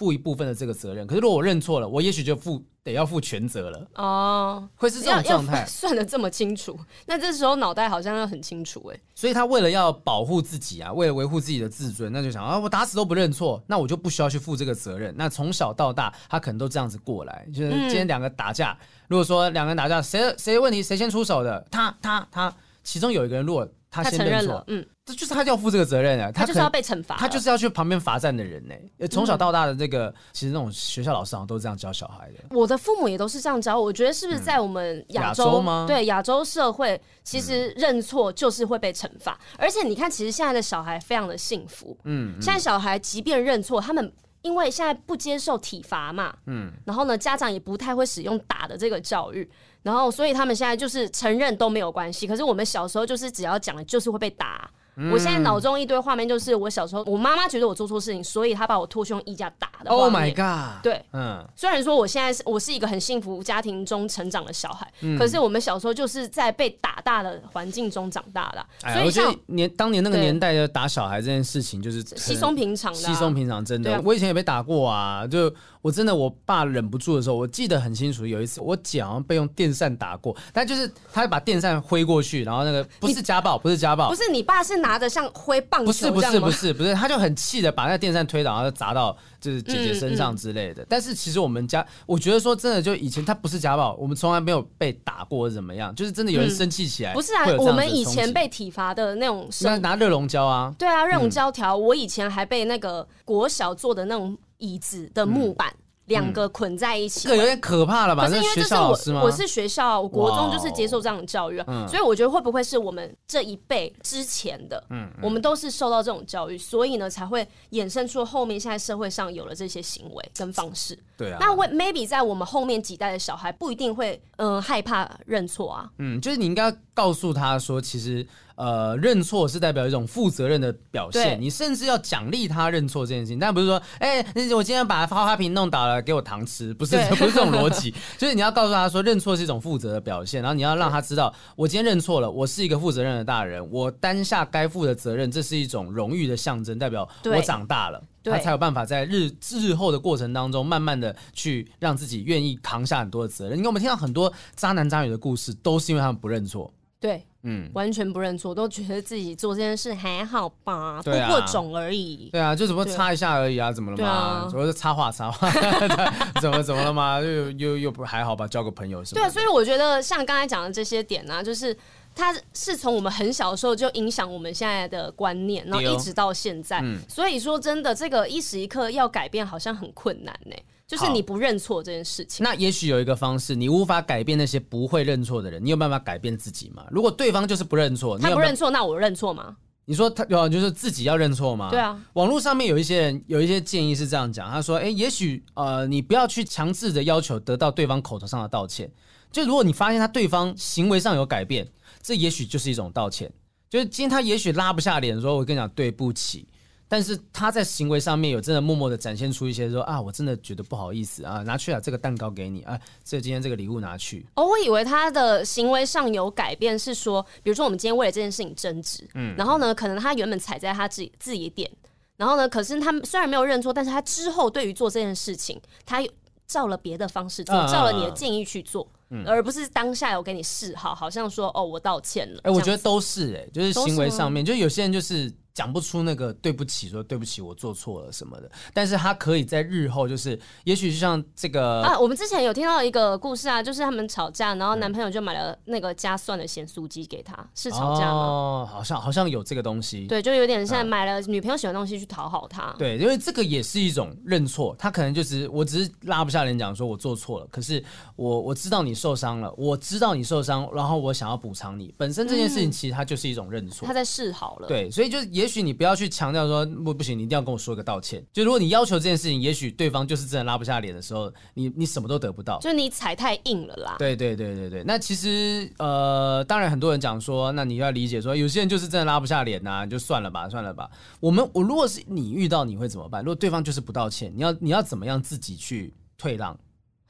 负一部分的这个责任，可是如果我认错了，我也许就负得要负全责了。哦，会是这种状态，算的这么清楚，那这时候脑袋好像要很清楚哎。所以他为了要保护自己啊，为了维护自己的自尊，那就想啊，我打死都不认错，那我就不需要去负这个责任。那从小到大，他可能都这样子过来，就是今天两个打架，嗯、如果说两个人打架，谁谁问题谁先出手的，他他他，其中有一个人如果。他先认错，嗯，这就是他就要负这个责任啊，他就是要被惩罚，他就是要去旁边罚站的人呢。从小到大的这个，嗯、其实那种学校老师好像都这样教小孩的。我的父母也都是这样教，我觉得是不是在我们亚洲，吗？对，亚洲社会，其实认错就是会被惩罚。嗯、而且你看，其实现在的小孩非常的幸福，嗯，嗯现在小孩即便认错，他们因为现在不接受体罚嘛，嗯，然后呢，家长也不太会使用打的这个教育，然后所以他们现在就是承认都没有关系。可是我们小时候就是只要讲了就是会被打。我现在脑中一堆画面，就是我小时候，我妈妈觉得我做错事情，所以她把我脱去用衣架打的。Oh my god！对，嗯，虽然说我现在是我是一个很幸福家庭中成长的小孩，嗯、可是我们小时候就是在被打大的环境中长大的。哎、所以像年当年那个年代的打小孩这件事情，就是稀松平常的，稀松平常，真的。我以前也被打过啊，就我真的我爸忍不住的时候，我记得很清楚，有一次我姐好像被用电扇打过，但就是他把电扇挥过去，然后那个不是家暴，不是家暴，不是你爸是拿着像挥棒。不是不是不是不是，他就很气的把那个电扇推倒，然后砸到就是姐姐身上之类的。嗯嗯、但是其实我们家，我觉得说真的，就以前他不是家暴，我们从来没有被打过怎么样，就是真的有人生气起来、嗯。不是啊，我们以前被体罚的那种，拿拿热熔胶啊，对啊，热熔胶条。我以前还被那个国小做的那种椅子的木板。嗯两个捆在一起，这个有点可怕了吧？可是因为这是我，我是学校，我国中就是接受这样的教育啊，嗯、所以我觉得会不会是我们这一辈之前的，嗯，嗯我们都是受到这种教育，所以呢才会衍生出后面现在社会上有了这些行为跟方式。对啊，那会 maybe 在我们后面几代的小孩不一定会，嗯、呃，害怕认错啊。嗯，就是你应该告诉他说，其实。呃，认错是代表一种负责任的表现，你甚至要奖励他认错这件事情，但不是说，哎、欸，我今天把花花瓶弄倒了，给我糖吃，不是，不是这种 逻辑。就是你要告诉他说，认错是一种负责的表现，然后你要让他知道，我今天认错了，我是一个负责任的大人，我担下该负的责任，这是一种荣誉的象征，代表我长大了，对他才有办法在日日后的过程当中，慢慢的去让自己愿意扛下很多的责任。因为，我们听到很多渣男渣女的故事，都是因为他们不认错。对。嗯，完全不认错，都觉得自己做这件事还好吧，不过种而已。对啊，就怎么擦一下而已啊，怎么了嘛？主要是插话插话，怎么怎么了嘛？又又又不还好吧？交个朋友是吧？对啊，所以我觉得像刚才讲的这些点呢，就是它是从我们很小的时候就影响我们现在的观念，然后一直到现在。所以说真的，这个一时一刻要改变，好像很困难呢。就是你不认错这件事情，那也许有一个方式，你无法改变那些不会认错的人，你有办法改变自己吗？如果对方就是不认错，他不认错，那我认错吗？你说他有就是自己要认错吗？对啊，网络上面有一些人有一些建议是这样讲，他说：“哎，也许呃，你不要去强制的要求得到对方口头上的道歉，就如果你发现他对方行为上有改变，这也许就是一种道歉。就是今天他也许拉不下脸说，我跟你讲对不起。”但是他在行为上面有真的默默的展现出一些说啊，我真的觉得不好意思啊，拿去啊，这个蛋糕给你啊，这今天这个礼物拿去。哦，我以为他的行为上有改变，是说，比如说我们今天为了这件事情争执，嗯，然后呢，可能他原本踩在他自己自己点，然后呢，可是他虽然没有认错，但是他之后对于做这件事情，他照了别的方式做，照了你的建议去做，嗯，而不是当下有给你示好，好像说哦，我道歉了。哎，我觉得都是哎、欸，就是行为上面，就有些人就是。讲不出那个对不起，说对不起，我做错了什么的。但是他可以在日后，就是也许就像这个啊，我们之前有听到一个故事啊，就是他们吵架，然后男朋友就买了那个加蒜的咸酥鸡给他，是吵架吗？哦，好像好像有这个东西。对，就有点像买了女朋友喜欢的东西去讨好他。嗯。对，因为这个也是一种认错，他可能就是我只是拉不下脸讲说我做错了，可是我我知道你受伤了，我知道你受伤，然后我想要补偿你。本身这件事情其实它就是一种认错，他在示好了。对，所以就是也许你不要去强调说不不行，你一定要跟我说个道歉。就如果你要求这件事情，也许对方就是真的拉不下脸的时候，你你什么都得不到，就是你踩太硬了啦。对对对对对。那其实呃，当然很多人讲说，那你要理解说，有些人就是真的拉不下脸呐、啊，就算了吧，算了吧。我们我如果是你遇到，你会怎么办？如果对方就是不道歉，你要你要怎么样自己去退让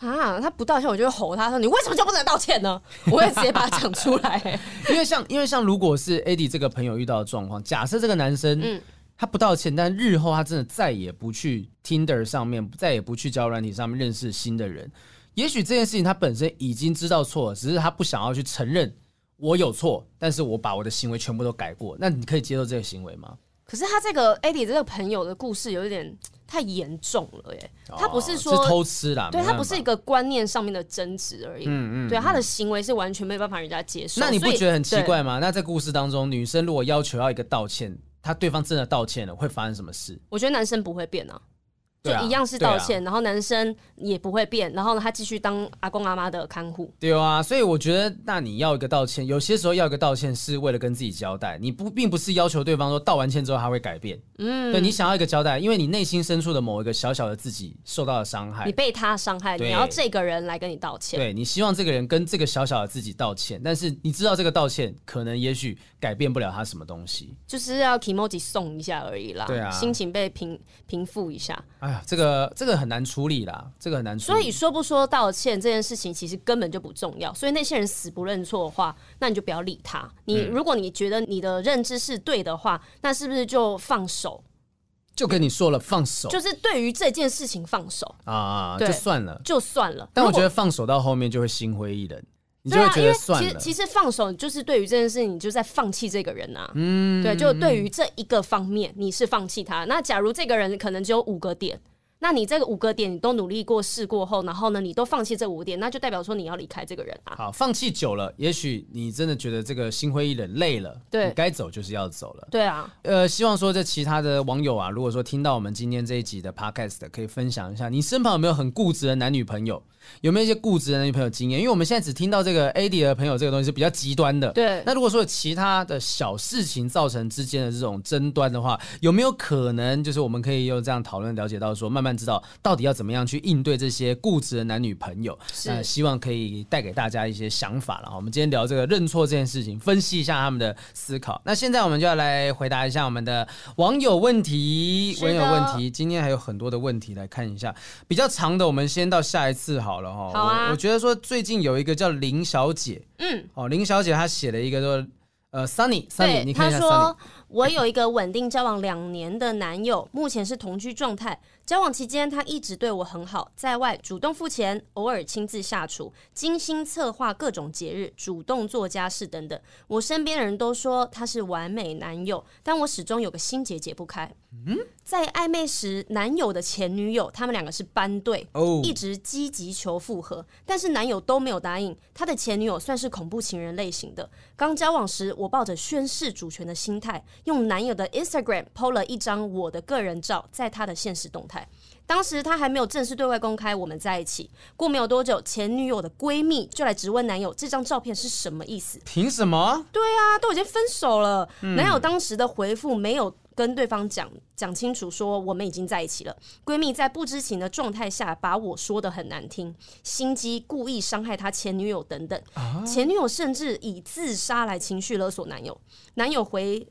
啊？他不道歉，我就会吼他说：“你为什么就不能道歉呢？” 我会直接把他讲出来。因为像因为像如果是 Eddie 这个朋友遇到的状况，假设这个男生嗯。他不道歉，但日后他真的再也不去 Tinder 上面，再也不去交友软体上面认识新的人。也许这件事情他本身已经知道错了，只是他不想要去承认我有错，但是我把我的行为全部都改过。那你可以接受这个行为吗？可是他这个 Eddie 这个朋友的故事有一点 太严重了耶。他不是说、偷吃啦，对他不是一个观念上面的争执而已。嗯嗯，对他的行为是完全没办法人家接受。那你不觉得很奇怪吗？那在故事当中，女生如果要求要一个道歉。他对方真的道歉了，会发生什么事？我觉得男生不会变啊，就一样是道歉，啊啊、然后男生也不会变，然后呢，他继续当阿公阿妈的看护。对啊，所以我觉得，那你要一个道歉，有些时候要一个道歉是为了跟自己交代，你不并不是要求对方说道完歉之后他会改变。嗯，对，你想要一个交代，因为你内心深处的某一个小小的自己受到了伤害，你被他伤害，你要这个人来跟你道歉。对，你希望这个人跟这个小小的自己道歉，但是你知道这个道歉可能也许改变不了他什么东西，就是要 kimoji 送一下而已啦。对啊，心情被平平复一下。哎呀，这个这个。很难处理啦，这个很难处理。所以说不说道歉这件事情，其实根本就不重要。所以那些人死不认错的话，那你就不要理他。你如果你觉得你的认知是对的话，那是不是就放手？就跟你说了，放手，就是对于这件事情放手啊，就算了，就算了。但我觉得放手到后面就会心灰意冷。你就会觉得算了。其实其实放手就是对于这件事情，你就在放弃这个人啊。嗯，对，就对于这一个方面，你是放弃他。那假如这个人可能只有五个点。那你这个五个点你都努力过试过后，然后呢，你都放弃这五点，那就代表说你要离开这个人啊。好，放弃久了，也许你真的觉得这个心灰意冷，累了，对，你该走就是要走了。对啊，呃，希望说这其他的网友啊，如果说听到我们今天这一集的 podcast，可以分享一下，你身旁有没有很固执的男女朋友？有没有一些固执的男女朋友经验？因为我们现在只听到这个 AD 的朋友这个东西是比较极端的。对。那如果说有其他的小事情造成之间的这种争端的话，有没有可能就是我们可以用这样讨论了解到说，慢慢知道到底要怎么样去应对这些固执的男女朋友？是。呃，希望可以带给大家一些想法了。我们今天聊这个认错这件事情，分析一下他们的思考。那现在我们就要来回答一下我们的网友问题。网友问题，今天还有很多的问题来看一下，比较长的我们先到下一次好了哈。好啊。我觉得说最近有一个叫林小姐，嗯，哦，林小姐她写了一个说，呃，Sunny，Sunny，你看一下 Sunny。她说我有一个稳定交往两年的男友，目前是同居状态。交往期间，他一直对我很好，在外主动付钱，偶尔亲自下厨，精心策划各种节日，主动做家事等等。我身边的人都说他是完美男友，但我始终有个心结解不开。嗯，在暧昧时，男友的前女友，他们两个是班队，oh. 一直积极求复合，但是男友都没有答应。他的前女友算是恐怖情人类型的。刚交往时，我抱着宣誓主权的心态，用男友的 Instagram PO 了一张我的个人照，在他的现实动态。当时他还没有正式对外公开我们在一起。过没有多久，前女友的闺蜜就来质问男友这张照片是什么意思？凭什么？对啊，都已经分手了。嗯、男友当时的回复没有跟对方讲讲清楚，说我们已经在一起了。闺蜜在不知情的状态下把我说的很难听，心机故意伤害她前女友等等。啊、前女友甚至以自杀来情绪勒索男友。男友回。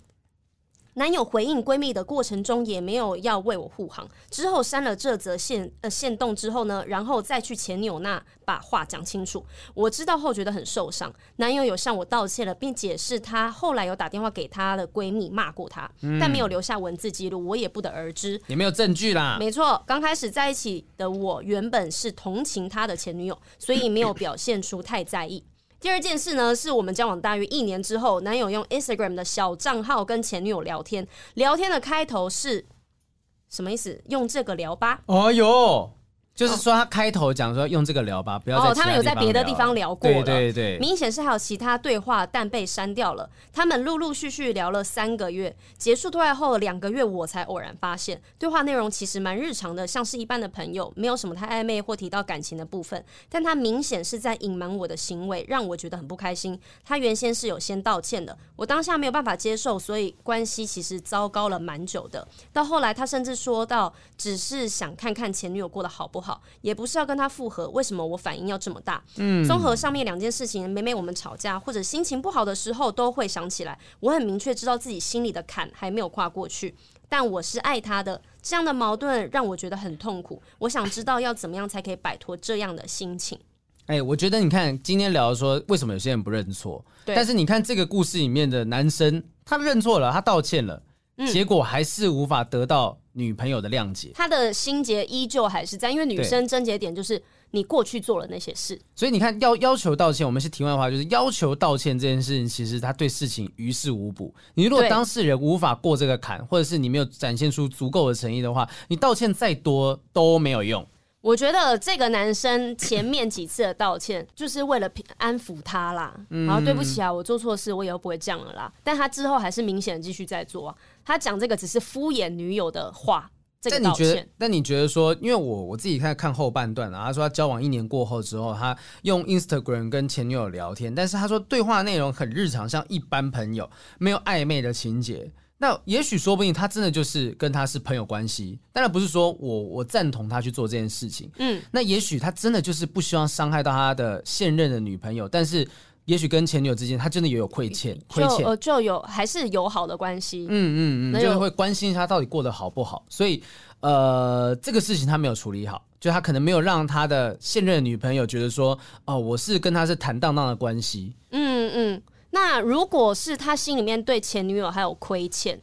男友回应闺蜜的过程中，也没有要为我护航。之后删了这则线呃线动之后呢，然后再去前女友那把话讲清楚。我知道后觉得很受伤。男友有向我道歉了，并解释他后来有打电话给他的闺蜜骂过他，嗯、但没有留下文字记录，我也不得而知。也没有证据啦。没错，刚开始在一起的我原本是同情他的前女友，所以没有表现出太在意。第二件事呢，是我们交往大约一年之后，男友用 Instagram 的小账号跟前女友聊天，聊天的开头是什么意思？用这个聊吧。哦哟。就是说，他开头讲说用这个聊吧，不要再。哦，他们有在别的地方聊过了，对对对，明显是还有其他对话，但被删掉了。他们陆陆续续聊了三个月，结束对话后两个月，我才偶然发现，对话内容其实蛮日常的，像是一般的朋友，没有什么太暧昧或提到感情的部分。但他明显是在隐瞒我的行为，让我觉得很不开心。他原先是有先道歉的，我当下没有办法接受，所以关系其实糟糕了蛮久的。到后来，他甚至说到，只是想看看前女友过得好不好。也不是要跟他复合，为什么我反应要这么大？嗯，综合上面两件事情，每每我们吵架或者心情不好的时候，都会想起来。我很明确知道自己心里的坎还没有跨过去，但我是爱他的。这样的矛盾让我觉得很痛苦。我想知道要怎么样才可以摆脱这样的心情。哎、欸，我觉得你看今天聊说为什么有些人不认错，对但是你看这个故事里面的男生，他认错了，他道歉了。结果还是无法得到女朋友的谅解，他的心结依旧还是在，因为女生症结点就是你过去做了那些事，所以你看要要求道歉，我们是题外话，就是要求道歉这件事情，其实他对事情于事无补。你如果当事人无法过这个坎，或者是你没有展现出足够的诚意的话，你道歉再多都没有用。我觉得这个男生前面几次的道歉，就是为了平安抚他啦。然后对不起啊，我做错事，我以后不会这样了啦。但他之后还是明显的继续在做啊。他讲这个只是敷衍女友的话，这个道歉。但你觉得？但你觉得说，因为我我自己看看后半段啊，他说他交往一年过后之后，他用 Instagram 跟前女友聊天，但是他说对话内容很日常，像一般朋友，没有暧昧的情节。那也许说不定他真的就是跟他是朋友关系，当然不是说我我赞同他去做这件事情。嗯，那也许他真的就是不希望伤害到他的现任的女朋友，但是也许跟前女友之间他真的也有亏欠，亏欠呃就有还是友好的关系。嗯嗯嗯，就会关心他到底过得好不好。所以呃这个事情他没有处理好，就他可能没有让他的现任的女朋友觉得说哦我是跟他是坦荡荡的关系。嗯嗯。那如果是他心里面对前女友还有亏欠，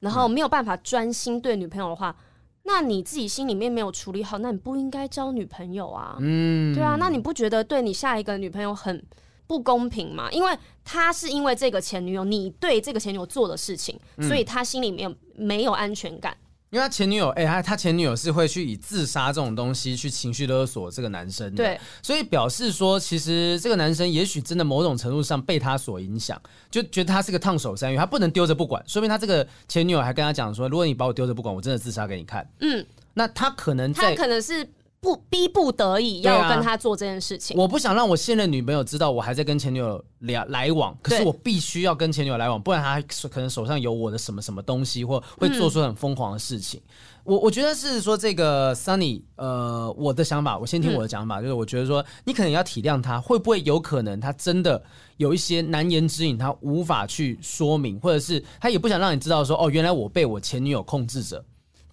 然后没有办法专心对女朋友的话，嗯、那你自己心里面没有处理好，那你不应该交女朋友啊。嗯，对啊，那你不觉得对你下一个女朋友很不公平吗？因为他是因为这个前女友，你对这个前女友做的事情，所以他心里面没有安全感。因为他前女友，哎、欸，他他前女友是会去以自杀这种东西去情绪勒索这个男生的，对，所以表示说，其实这个男生也许真的某种程度上被他所影响，就觉得他是个烫手山芋，他不能丢着不管。说明他这个前女友还跟他讲说，如果你把我丢着不管，我真的自杀给你看。嗯，那他可能在他可能是。不逼不得已要跟他做这件事情，啊，我不想让我现任女朋友知道我还在跟前女友来来往，可是我必须要跟前女友来往，不然她可能手上有我的什么什么东西，或会做出很疯狂的事情。嗯、我我觉得是说这个 Sunny，呃，我的想法，我先听我的讲法，嗯、就是我觉得说你可能要体谅他，会不会有可能他真的有一些难言之隐，他无法去说明，或者是他也不想让你知道说，哦，原来我被我前女友控制着。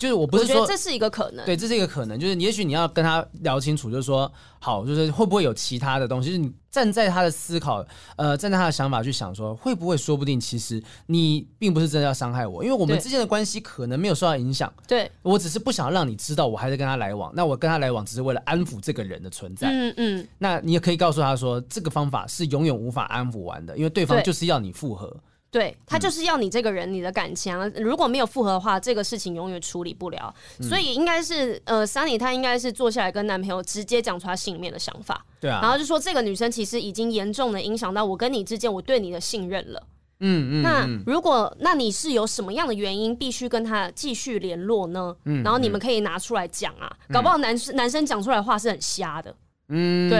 就是我不是说，我觉得这是一个可能，对，这是一个可能。就是也许你要跟他聊清楚，就是说，好，就是会不会有其他的东西？就是你站在他的思考，呃，站在他的想法去想，说会不会，说不定其实你并不是真的要伤害我，因为我们之间的关系可能没有受到影响。对，我只是不想让你知道我还在跟他来往。那我跟他来往只是为了安抚这个人的存在。嗯嗯。那你也可以告诉他说，这个方法是永远无法安抚完的，因为对方就是要你复合。对，他就是要你这个人，你的感情，啊，如果没有复合的话，这个事情永远处理不了。嗯、所以应该是呃，Sunny 她应该是坐下来跟男朋友直接讲出她心里面的想法。对啊，然后就说这个女生其实已经严重的影响到我跟你之间我对你的信任了。嗯嗯。嗯，那如果那你是有什么样的原因必须跟他继续联络呢？嗯。然后你们可以拿出来讲啊，嗯、搞不好男生男生讲出来的话是很瞎的。嗯，对。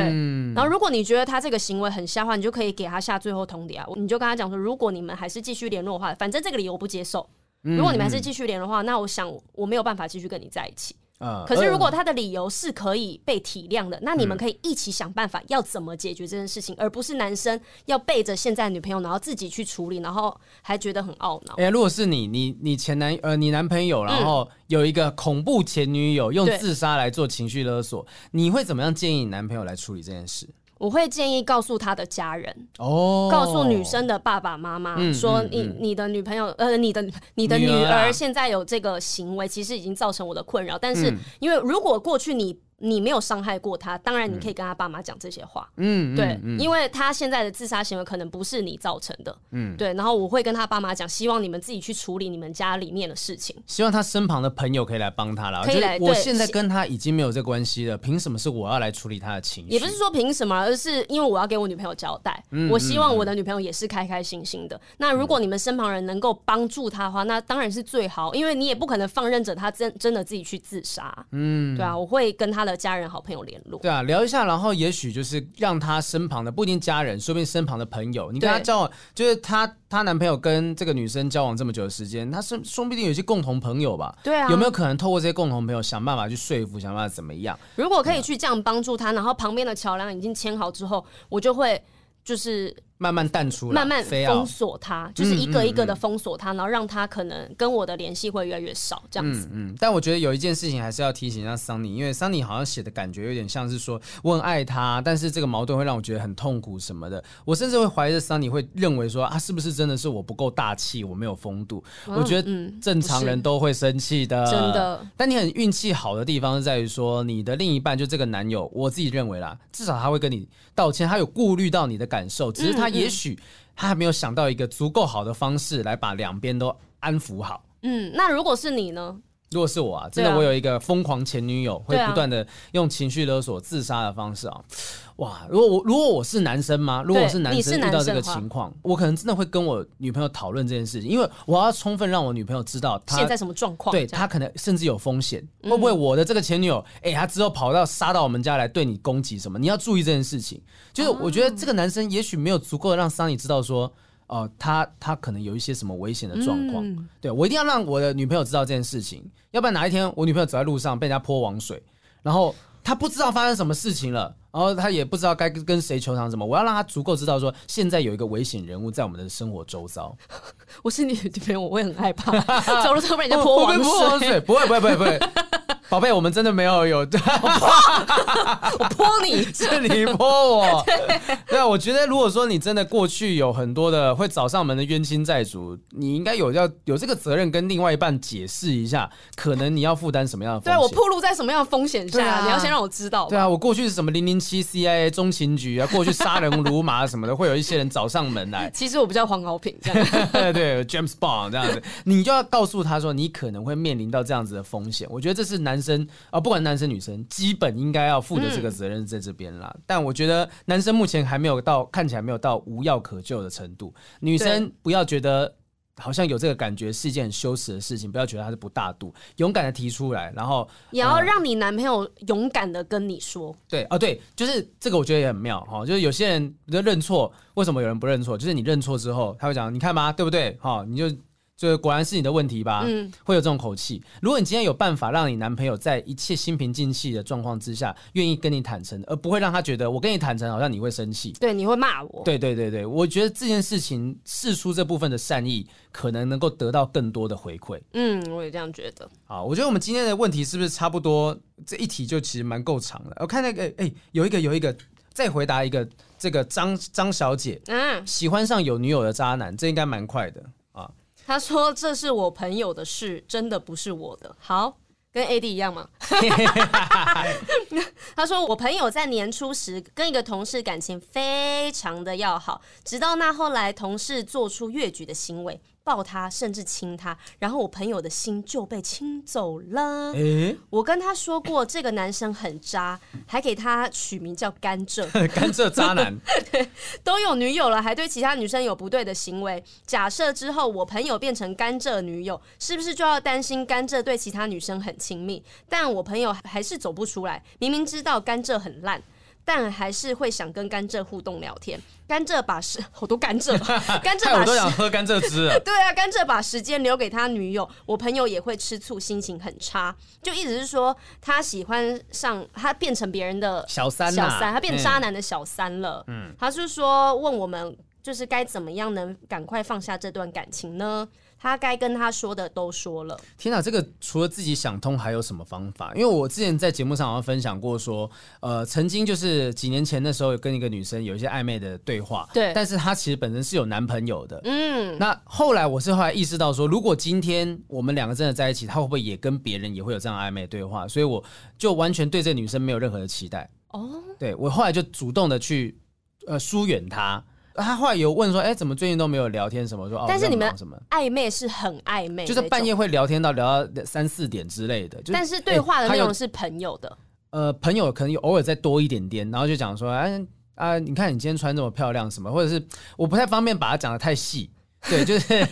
然后，如果你觉得他这个行为很瞎话，你就可以给他下最后通牒啊，你就跟他讲说，如果你们还是继续联络的话，反正这个理由我不接受。如果你们还是继续联络的话，那我想我没有办法继续跟你在一起。可是，如果他的理由是可以被体谅的，那你们可以一起想办法要怎么解决这件事情，而不是男生要背着现在女朋友，然后自己去处理，然后还觉得很懊恼。哎，如果是你，你你前男呃你男朋友，然后有一个恐怖前女友用自杀来做情绪勒索，你会怎么样建议你男朋友来处理这件事？我会建议告诉他的家人哦，告诉女生的爸爸妈妈说你，你你的女朋友呃，你的你的女儿现在有这个行为，其实已经造成我的困扰。但是因为如果过去你。你没有伤害过他，当然你可以跟他爸妈讲这些话。嗯，对，嗯、因为他现在的自杀行为可能不是你造成的。嗯，对。然后我会跟他爸妈讲，希望你们自己去处理你们家里面的事情。希望他身旁的朋友可以来帮他了。可以来。我现在跟他已经没有这关系了，凭什么是我要来处理他的情绪？也不是说凭什么，而是因为我要给我女朋友交代。嗯、我希望我的女朋友也是开开心心的。嗯、那如果你们身旁人能够帮助他的话，那当然是最好，因为你也不可能放任着他真真的自己去自杀。嗯，对啊，我会跟他的家人、好朋友联络。对啊，聊一下，然后也许就是让他身旁的不一定家人，说不定身旁的朋友，你跟他交往，就是他她男朋友跟这个女生交往这么久的时间，他是说不定有些共同朋友吧？对啊，有没有可能透过这些共同朋友想办法去说服，想办法怎么样？如果可以去这样帮助他，然后旁边的桥梁已经牵好之后，我就会就是。慢慢淡出，慢慢封锁他，就是一个一个的封锁他，然后让他可能跟我的联系会越来越少，这样子。嗯嗯。但我觉得有一件事情还是要提醒一下桑尼，因为桑尼好像写的感觉有点像是说我很爱他，但是这个矛盾会让我觉得很痛苦什么的。我甚至会怀疑桑尼会认为说啊，是不是真的是我不够大气，我没有风度？我觉得正常人都会生气的，真的。但你很运气好的地方是在于说，你的另一半就这个男友，我自己认为啦，至少他会跟你道歉，他有顾虑到你的感受，只是他也许。他还没有想到一个足够好的方式来把两边都安抚好。嗯，那如果是你呢？如果是我啊，真的，我有一个疯狂前女友，会不断的用情绪勒索、自杀的方式啊，哇！如果我如果我是男生吗？如果我是男生遇到这个情况，我可能真的会跟我女朋友讨论这件事情，因为我要充分让我女朋友知道她现在什么状况，对她可能甚至有风险，会不会我的这个前女友，哎，她之后跑到杀到我们家来对你攻击什么？你要注意这件事情。就是我觉得这个男生也许没有足够的让桑尼知道说。哦、呃，他他可能有一些什么危险的状况，嗯、对，我一定要让我的女朋友知道这件事情，要不然哪一天我女朋友走在路上被人家泼王水，然后她不知道发生什么事情了，然后他也不知道该跟谁求偿什么，我要让他足够知道说现在有一个危险人物在我们的生活周遭。我是你女朋友，我会很害怕，走路都被人家泼我水，不会不会不会不会。宝贝，我们真的没有有，我泼我泼你，是你泼我。对啊，我觉得如果说你真的过去有很多的会找上门的冤亲债主，你应该有要有这个责任跟另外一半解释一下，可能你要负担什么样的风险。对，我暴露在什么样的风险下，你要先让我知道。对啊，我过去是什么零零七 CIA 中情局啊，过去杀人如麻什么的，会有一些人找上门来。其实我不叫黄豪平，这样 对对，James Bond 这样子，你就要告诉他说，你可能会面临到这样子的风险。我觉得这是男生啊，不管男生女生，基本应该要负的这个责任在这边啦。嗯、但我觉得男生目前还没有到，看起来没有到无药可救的程度。女生不要觉得好像有这个感觉是一件很羞耻的事情，不要觉得他是不大度，勇敢的提出来，然后也要让你男朋友勇敢的跟你说。嗯、对哦，对，就是这个，我觉得也很妙哈。就是有些人觉得认错，为什么有人不认错？就是你认错之后，他会讲，你看嘛，对不对？哈，你就。就果然是你的问题吧，嗯，会有这种口气。如果你今天有办法让你男朋友在一切心平气静的状况之下，愿意跟你坦诚，而不会让他觉得我跟你坦诚好像你会生气，对，你会骂我。对对对对，我觉得这件事情试出这部分的善意，可能能够得到更多的回馈。嗯，我也这样觉得。好，我觉得我们今天的问题是不是差不多？这一题就其实蛮够长的。我看那个，哎、欸，有一个有一个，再回答一个，这个张张小姐，嗯，喜欢上有女友的渣男，这应该蛮快的。他说：“这是我朋友的事，真的不是我的。”好，跟 AD 一样吗？他说：“我朋友在年初时跟一个同事感情非常的要好，直到那后来同事做出越矩的行为。”抱他，甚至亲他，然后我朋友的心就被亲走了。欸、我跟他说过，这个男生很渣，还给他取名叫甘蔗。甘蔗渣男，对，都有女友了，还对其他女生有不对的行为。假设之后我朋友变成甘蔗女友，是不是就要担心甘蔗对其他女生很亲密？但我朋友还是走不出来，明明知道甘蔗很烂。但还是会想跟甘蔗互动聊天。甘蔗把时 好多甘蔗，甘蔗把我都想喝甘蔗汁。对啊，甘蔗把时间留给他女友，我朋友也会吃醋，心情很差。就一直是说，他喜欢上他变成别人的小三，小三，他变渣男的小三了。嗯，他是说问我们，就是该怎么样能赶快放下这段感情呢？他该跟他说的都说了。天哪，这个除了自己想通，还有什么方法？因为我之前在节目上好像分享过，说，呃，曾经就是几年前的时候，有跟一个女生有一些暧昧的对话。对。但是她其实本身是有男朋友的。嗯。那后来我是后来意识到说，如果今天我们两个真的在一起，她会不会也跟别人也会有这样暧昧的对话？所以我就完全对这个女生没有任何的期待。哦。对，我后来就主动的去呃疏远她。他后来有问说：“哎、欸，怎么最近都没有聊天？什么说？哦，但是你们什么暧昧是很暧昧，就是半夜会聊天到聊到三四点之类的。就是、但是对话的内容是朋友的。呃，朋友可能有偶尔再多一点点，然后就讲说：哎啊，你看你今天穿这么漂亮，什么？或者是我不太方便把它讲的太细。对，就是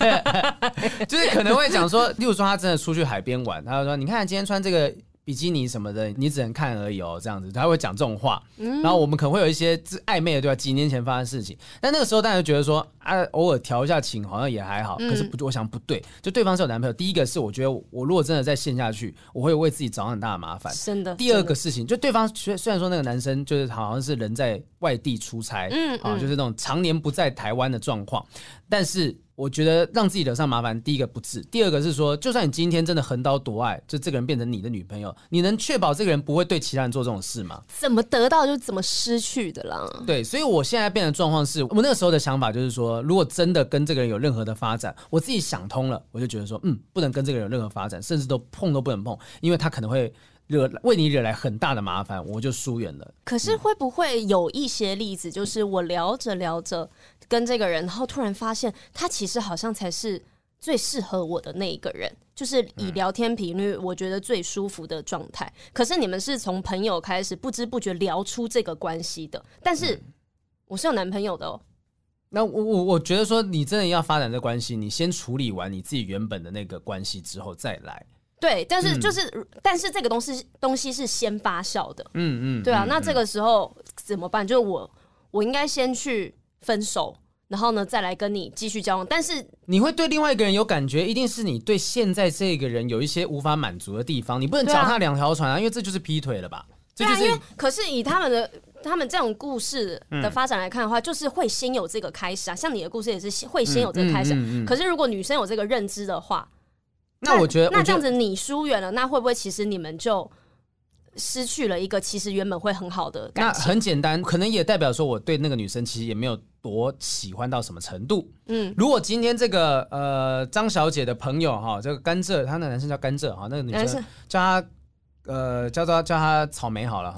就是可能会讲说，例如说他真的出去海边玩，他就说：你看今天穿这个。”比基尼什么的，你只能看而已哦，这样子他会讲这种话，嗯、然后我们可能会有一些暧昧的对吧？几年前发生的事情，但那个时候大家就觉得说啊，偶尔调一下情好像也还好，可是不，我想不对，就对方是有男朋友。第一个是我觉得我如果真的再陷下去，我会为自己找很大的麻烦。真的。第二个事情，就对方虽虽然说那个男生就是好像是人在外地出差，嗯，啊，就是那种常年不在台湾的状况，但是。我觉得让自己惹上麻烦，第一个不治，第二个是说，就算你今天真的横刀夺爱，就这个人变成你的女朋友，你能确保这个人不会对其他人做这种事吗？怎么得到就怎么失去的啦。对，所以我现在变的状况是，我那个时候的想法就是说，如果真的跟这个人有任何的发展，我自己想通了，我就觉得说，嗯，不能跟这个人有任何发展，甚至都碰都不能碰，因为他可能会。惹为你惹来很大的麻烦，我就疏远了。可是会不会有一些例子，就是我聊着聊着跟这个人，然后突然发现他其实好像才是最适合我的那一个人，就是以聊天频率我觉得最舒服的状态。嗯、可是你们是从朋友开始，不知不觉聊出这个关系的。但是我是有男朋友的哦。那我我我觉得说，你真的要发展这关系，你先处理完你自己原本的那个关系之后再来。对，但是就是，嗯、但是这个东西东西是先发酵的。嗯嗯，对啊。嗯、那这个时候怎么办？就是我我应该先去分手。然后呢，再来跟你继续交往，但是你会对另外一个人有感觉，一定是你对现在这个人有一些无法满足的地方，你不能脚踏两条船啊，因为这就是劈腿了吧？对啊，这就是、因为可是以他们的他们这种故事的发展来看的话，嗯、就是会先有这个开始啊，像你的故事也是会先有这个开始。可是如果女生有这个认知的话，那我觉得那这样子你疏远了，那会不会其实你们就？失去了一个其实原本会很好的感情，那很简单，可能也代表说我对那个女生其实也没有多喜欢到什么程度。嗯，如果今天这个呃张小姐的朋友哈，这个甘蔗，她那男生叫甘蔗哈，那个女生叫她呃叫她叫他草莓好了，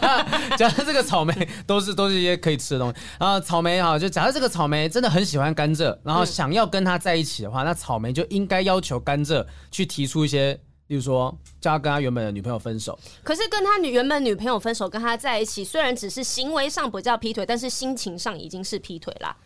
假设这个草莓都是都是一些可以吃的东西。然后草莓哈，就假设这个草莓真的很喜欢甘蔗，然后想要跟他在一起的话，那草莓就应该要求甘蔗去提出一些。例如说，叫他跟他原本的女朋友分手，可是跟他女原本女朋友分手，跟他在一起，虽然只是行为上不叫劈腿，但是心情上已经是劈腿啦。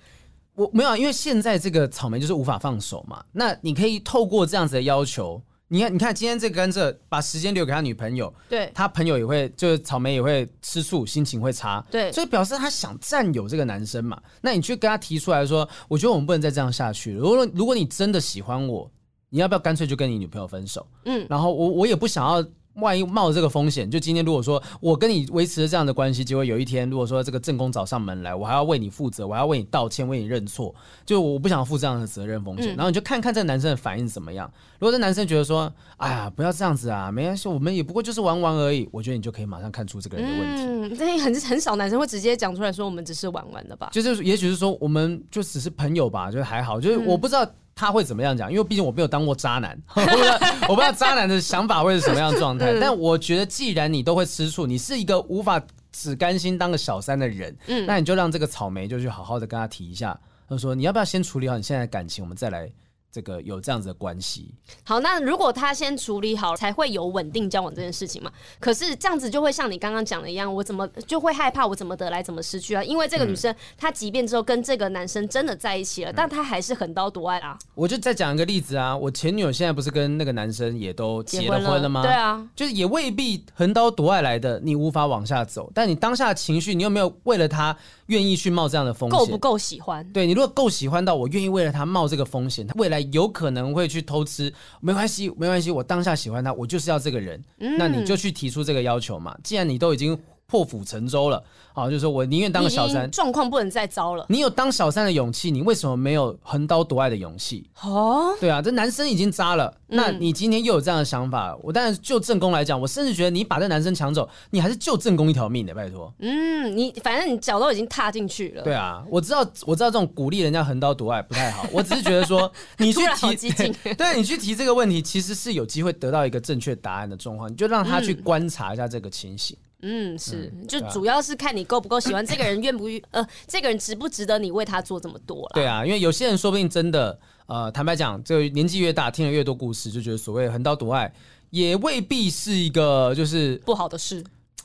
我没有，啊因为现在这个草莓就是无法放手嘛。那你可以透过这样子的要求，你看，你看今天这个甘蔗把时间留给他女朋友，对，他朋友也会，就是草莓也会吃醋，心情会差，对，所以表示他想占有这个男生嘛。那你去跟他提出来说，我觉得我们不能再这样下去了。如果如果你真的喜欢我。你要不要干脆就跟你女朋友分手？嗯，然后我我也不想要，万一冒这个风险，就今天如果说我跟你维持了这样的关系，结果有一天如果说这个正宫找上门来，我还要为你负责，我还要为你道歉，为你认错，就我不想负这样的责任风险。嗯、然后你就看看这个男生的反应怎么样。如果这男生觉得说，哎呀，不要这样子啊，没关系，我们也不过就是玩玩而已，我觉得你就可以马上看出这个人的问题。嗯，但很很少男生会直接讲出来说，我们只是玩玩的吧？就是也许是说，我们就只是朋友吧，就还好。就是我不知道。他会怎么样讲？因为毕竟我没有当过渣男，我不知道我不知道渣男的想法会是什么样的状态。但我觉得，既然你都会吃醋，你是一个无法只甘心当个小三的人，嗯，那你就让这个草莓就去好好的跟他提一下，他说你要不要先处理好你现在的感情，我们再来。这个有这样子的关系，好，那如果他先处理好，才会有稳定交往这件事情嘛？可是这样子就会像你刚刚讲的一样，我怎么就会害怕我怎么得来怎么失去啊？因为这个女生、嗯、她即便之后跟这个男生真的在一起了，嗯、但她还是横刀夺爱啊。我就再讲一个例子啊，我前女友现在不是跟那个男生也都结了婚了吗？对啊，就是也未必横刀夺爱来的，你无法往下走，但你当下的情绪，你有没有为了他愿意去冒这样的风险？够不够喜欢？对，你如果够喜欢到我愿意为了他冒这个风险，他未来有可能会。去偷吃，没关系，没关系。我当下喜欢他，我就是要这个人。嗯、那你就去提出这个要求嘛。既然你都已经。破釜沉舟了，好，就是说我宁愿当个小三，状况不能再糟了。你有当小三的勇气，你为什么没有横刀夺爱的勇气？哦，对啊，这男生已经渣了，嗯、那你今天又有这样的想法，我当然就正宫来讲，我甚至觉得你把这男生抢走，你还是救正宫一条命的，拜托。嗯，你反正你脚都已经踏进去了。对啊，我知道，我知道这种鼓励人家横刀夺爱不太好，我只是觉得说 你去提，对，你去提这个问题，其实是有机会得到一个正确答案的状况，你就让他去观察一下这个情形。嗯嗯，是，就主要是看你够不够喜欢这个人，愿不愿呃，这个人值不值得你为他做这么多了？对啊，因为有些人说不定真的，呃，坦白讲，这个年纪越大，听了越多故事，就觉得所谓横刀夺爱也未必是一个就是不好的事。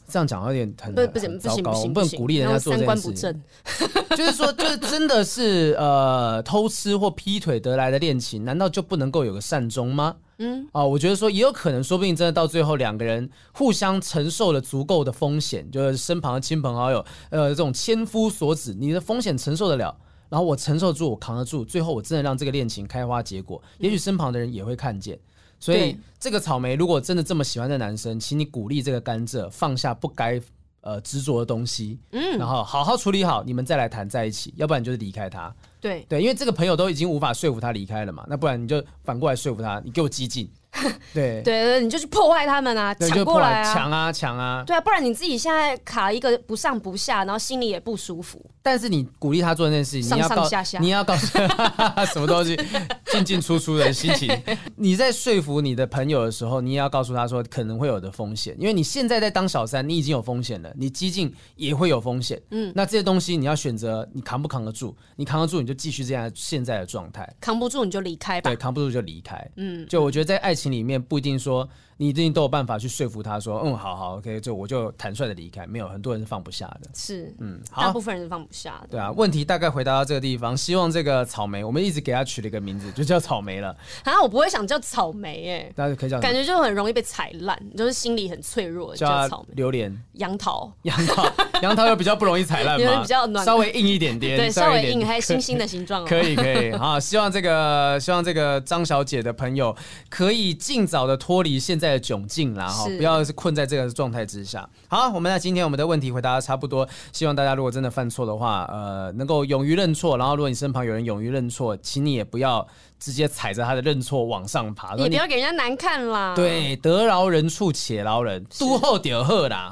这样讲有点很不不行不行不行，不能鼓励人家做这件事情。就是说，就是真的是呃偷吃或劈腿得来的恋情，难道就不能够有个善终吗？嗯啊，我觉得说也有可能，说不定真的到最后两个人互相承受了足够的风险，就是身旁的亲朋好友，呃，这种千夫所指，你的风险承受得了，然后我承受住，我扛得住，最后我真的让这个恋情开花结果，也许身旁的人也会看见。所以这个草莓如果真的这么喜欢的男生，请你鼓励这个甘蔗放下不该呃执着的东西，嗯，然后好好处理好，你们再来谈在一起，要不然就是离开他。对对，因为这个朋友都已经无法说服他离开了嘛，那不然你就反过来说服他，你给我激进。对对，你就去破坏他们啊，抢过来啊，抢啊抢啊！对啊，不然你自己现在卡一个不上不下，然后心里也不舒服。但是你鼓励他做那件事情，你要告诉，你要告诉 什么东西？进进出出的心情。你在说服你的朋友的时候，你也要告诉他说可能会有的风险，因为你现在在当小三，你已经有风险了，你激进也会有风险。嗯，那这些东西你要选择，你扛不扛得住？你扛得住，你就继续这样现在的状态；扛不住，你就离开吧。对，扛不住就离开。嗯，就我觉得在爱情里面不一定说。你一定都有办法去说服他说，嗯，好好，OK，就我就坦率的离开。没有，很多人是放不下的。是，嗯，大部分人是放不下的。对啊，问题大概回答到这个地方。希望这个草莓，我们一直给他取了一个名字，就叫草莓了。啊，我不会想叫草莓，哎，大家可以叫，感觉就很容易被踩烂，就是心里很脆弱，叫草莓。榴莲、杨桃、杨桃、杨桃又比较不容易踩烂嘛？比较暖，稍微硬一点点，对，稍微硬，还有星星的形状。可以，可以，好，希望这个，希望这个张小姐的朋友可以尽早的脱离现在的窘境啦。哈，不要是困在这个状态之下。好，我们那今天我们的问题回答的差不多，希望大家如果真的犯错的话，呃，能够勇于认错。然后，如果你身旁有人勇于认错，请你也不要直接踩着他的认错往上爬，你不要给人家难看啦。对，得饶人处且饶人，都后点贺啦。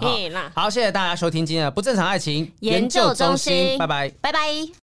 好，谢谢大家收听今天的不正常爱情研究中心，拜拜，拜拜。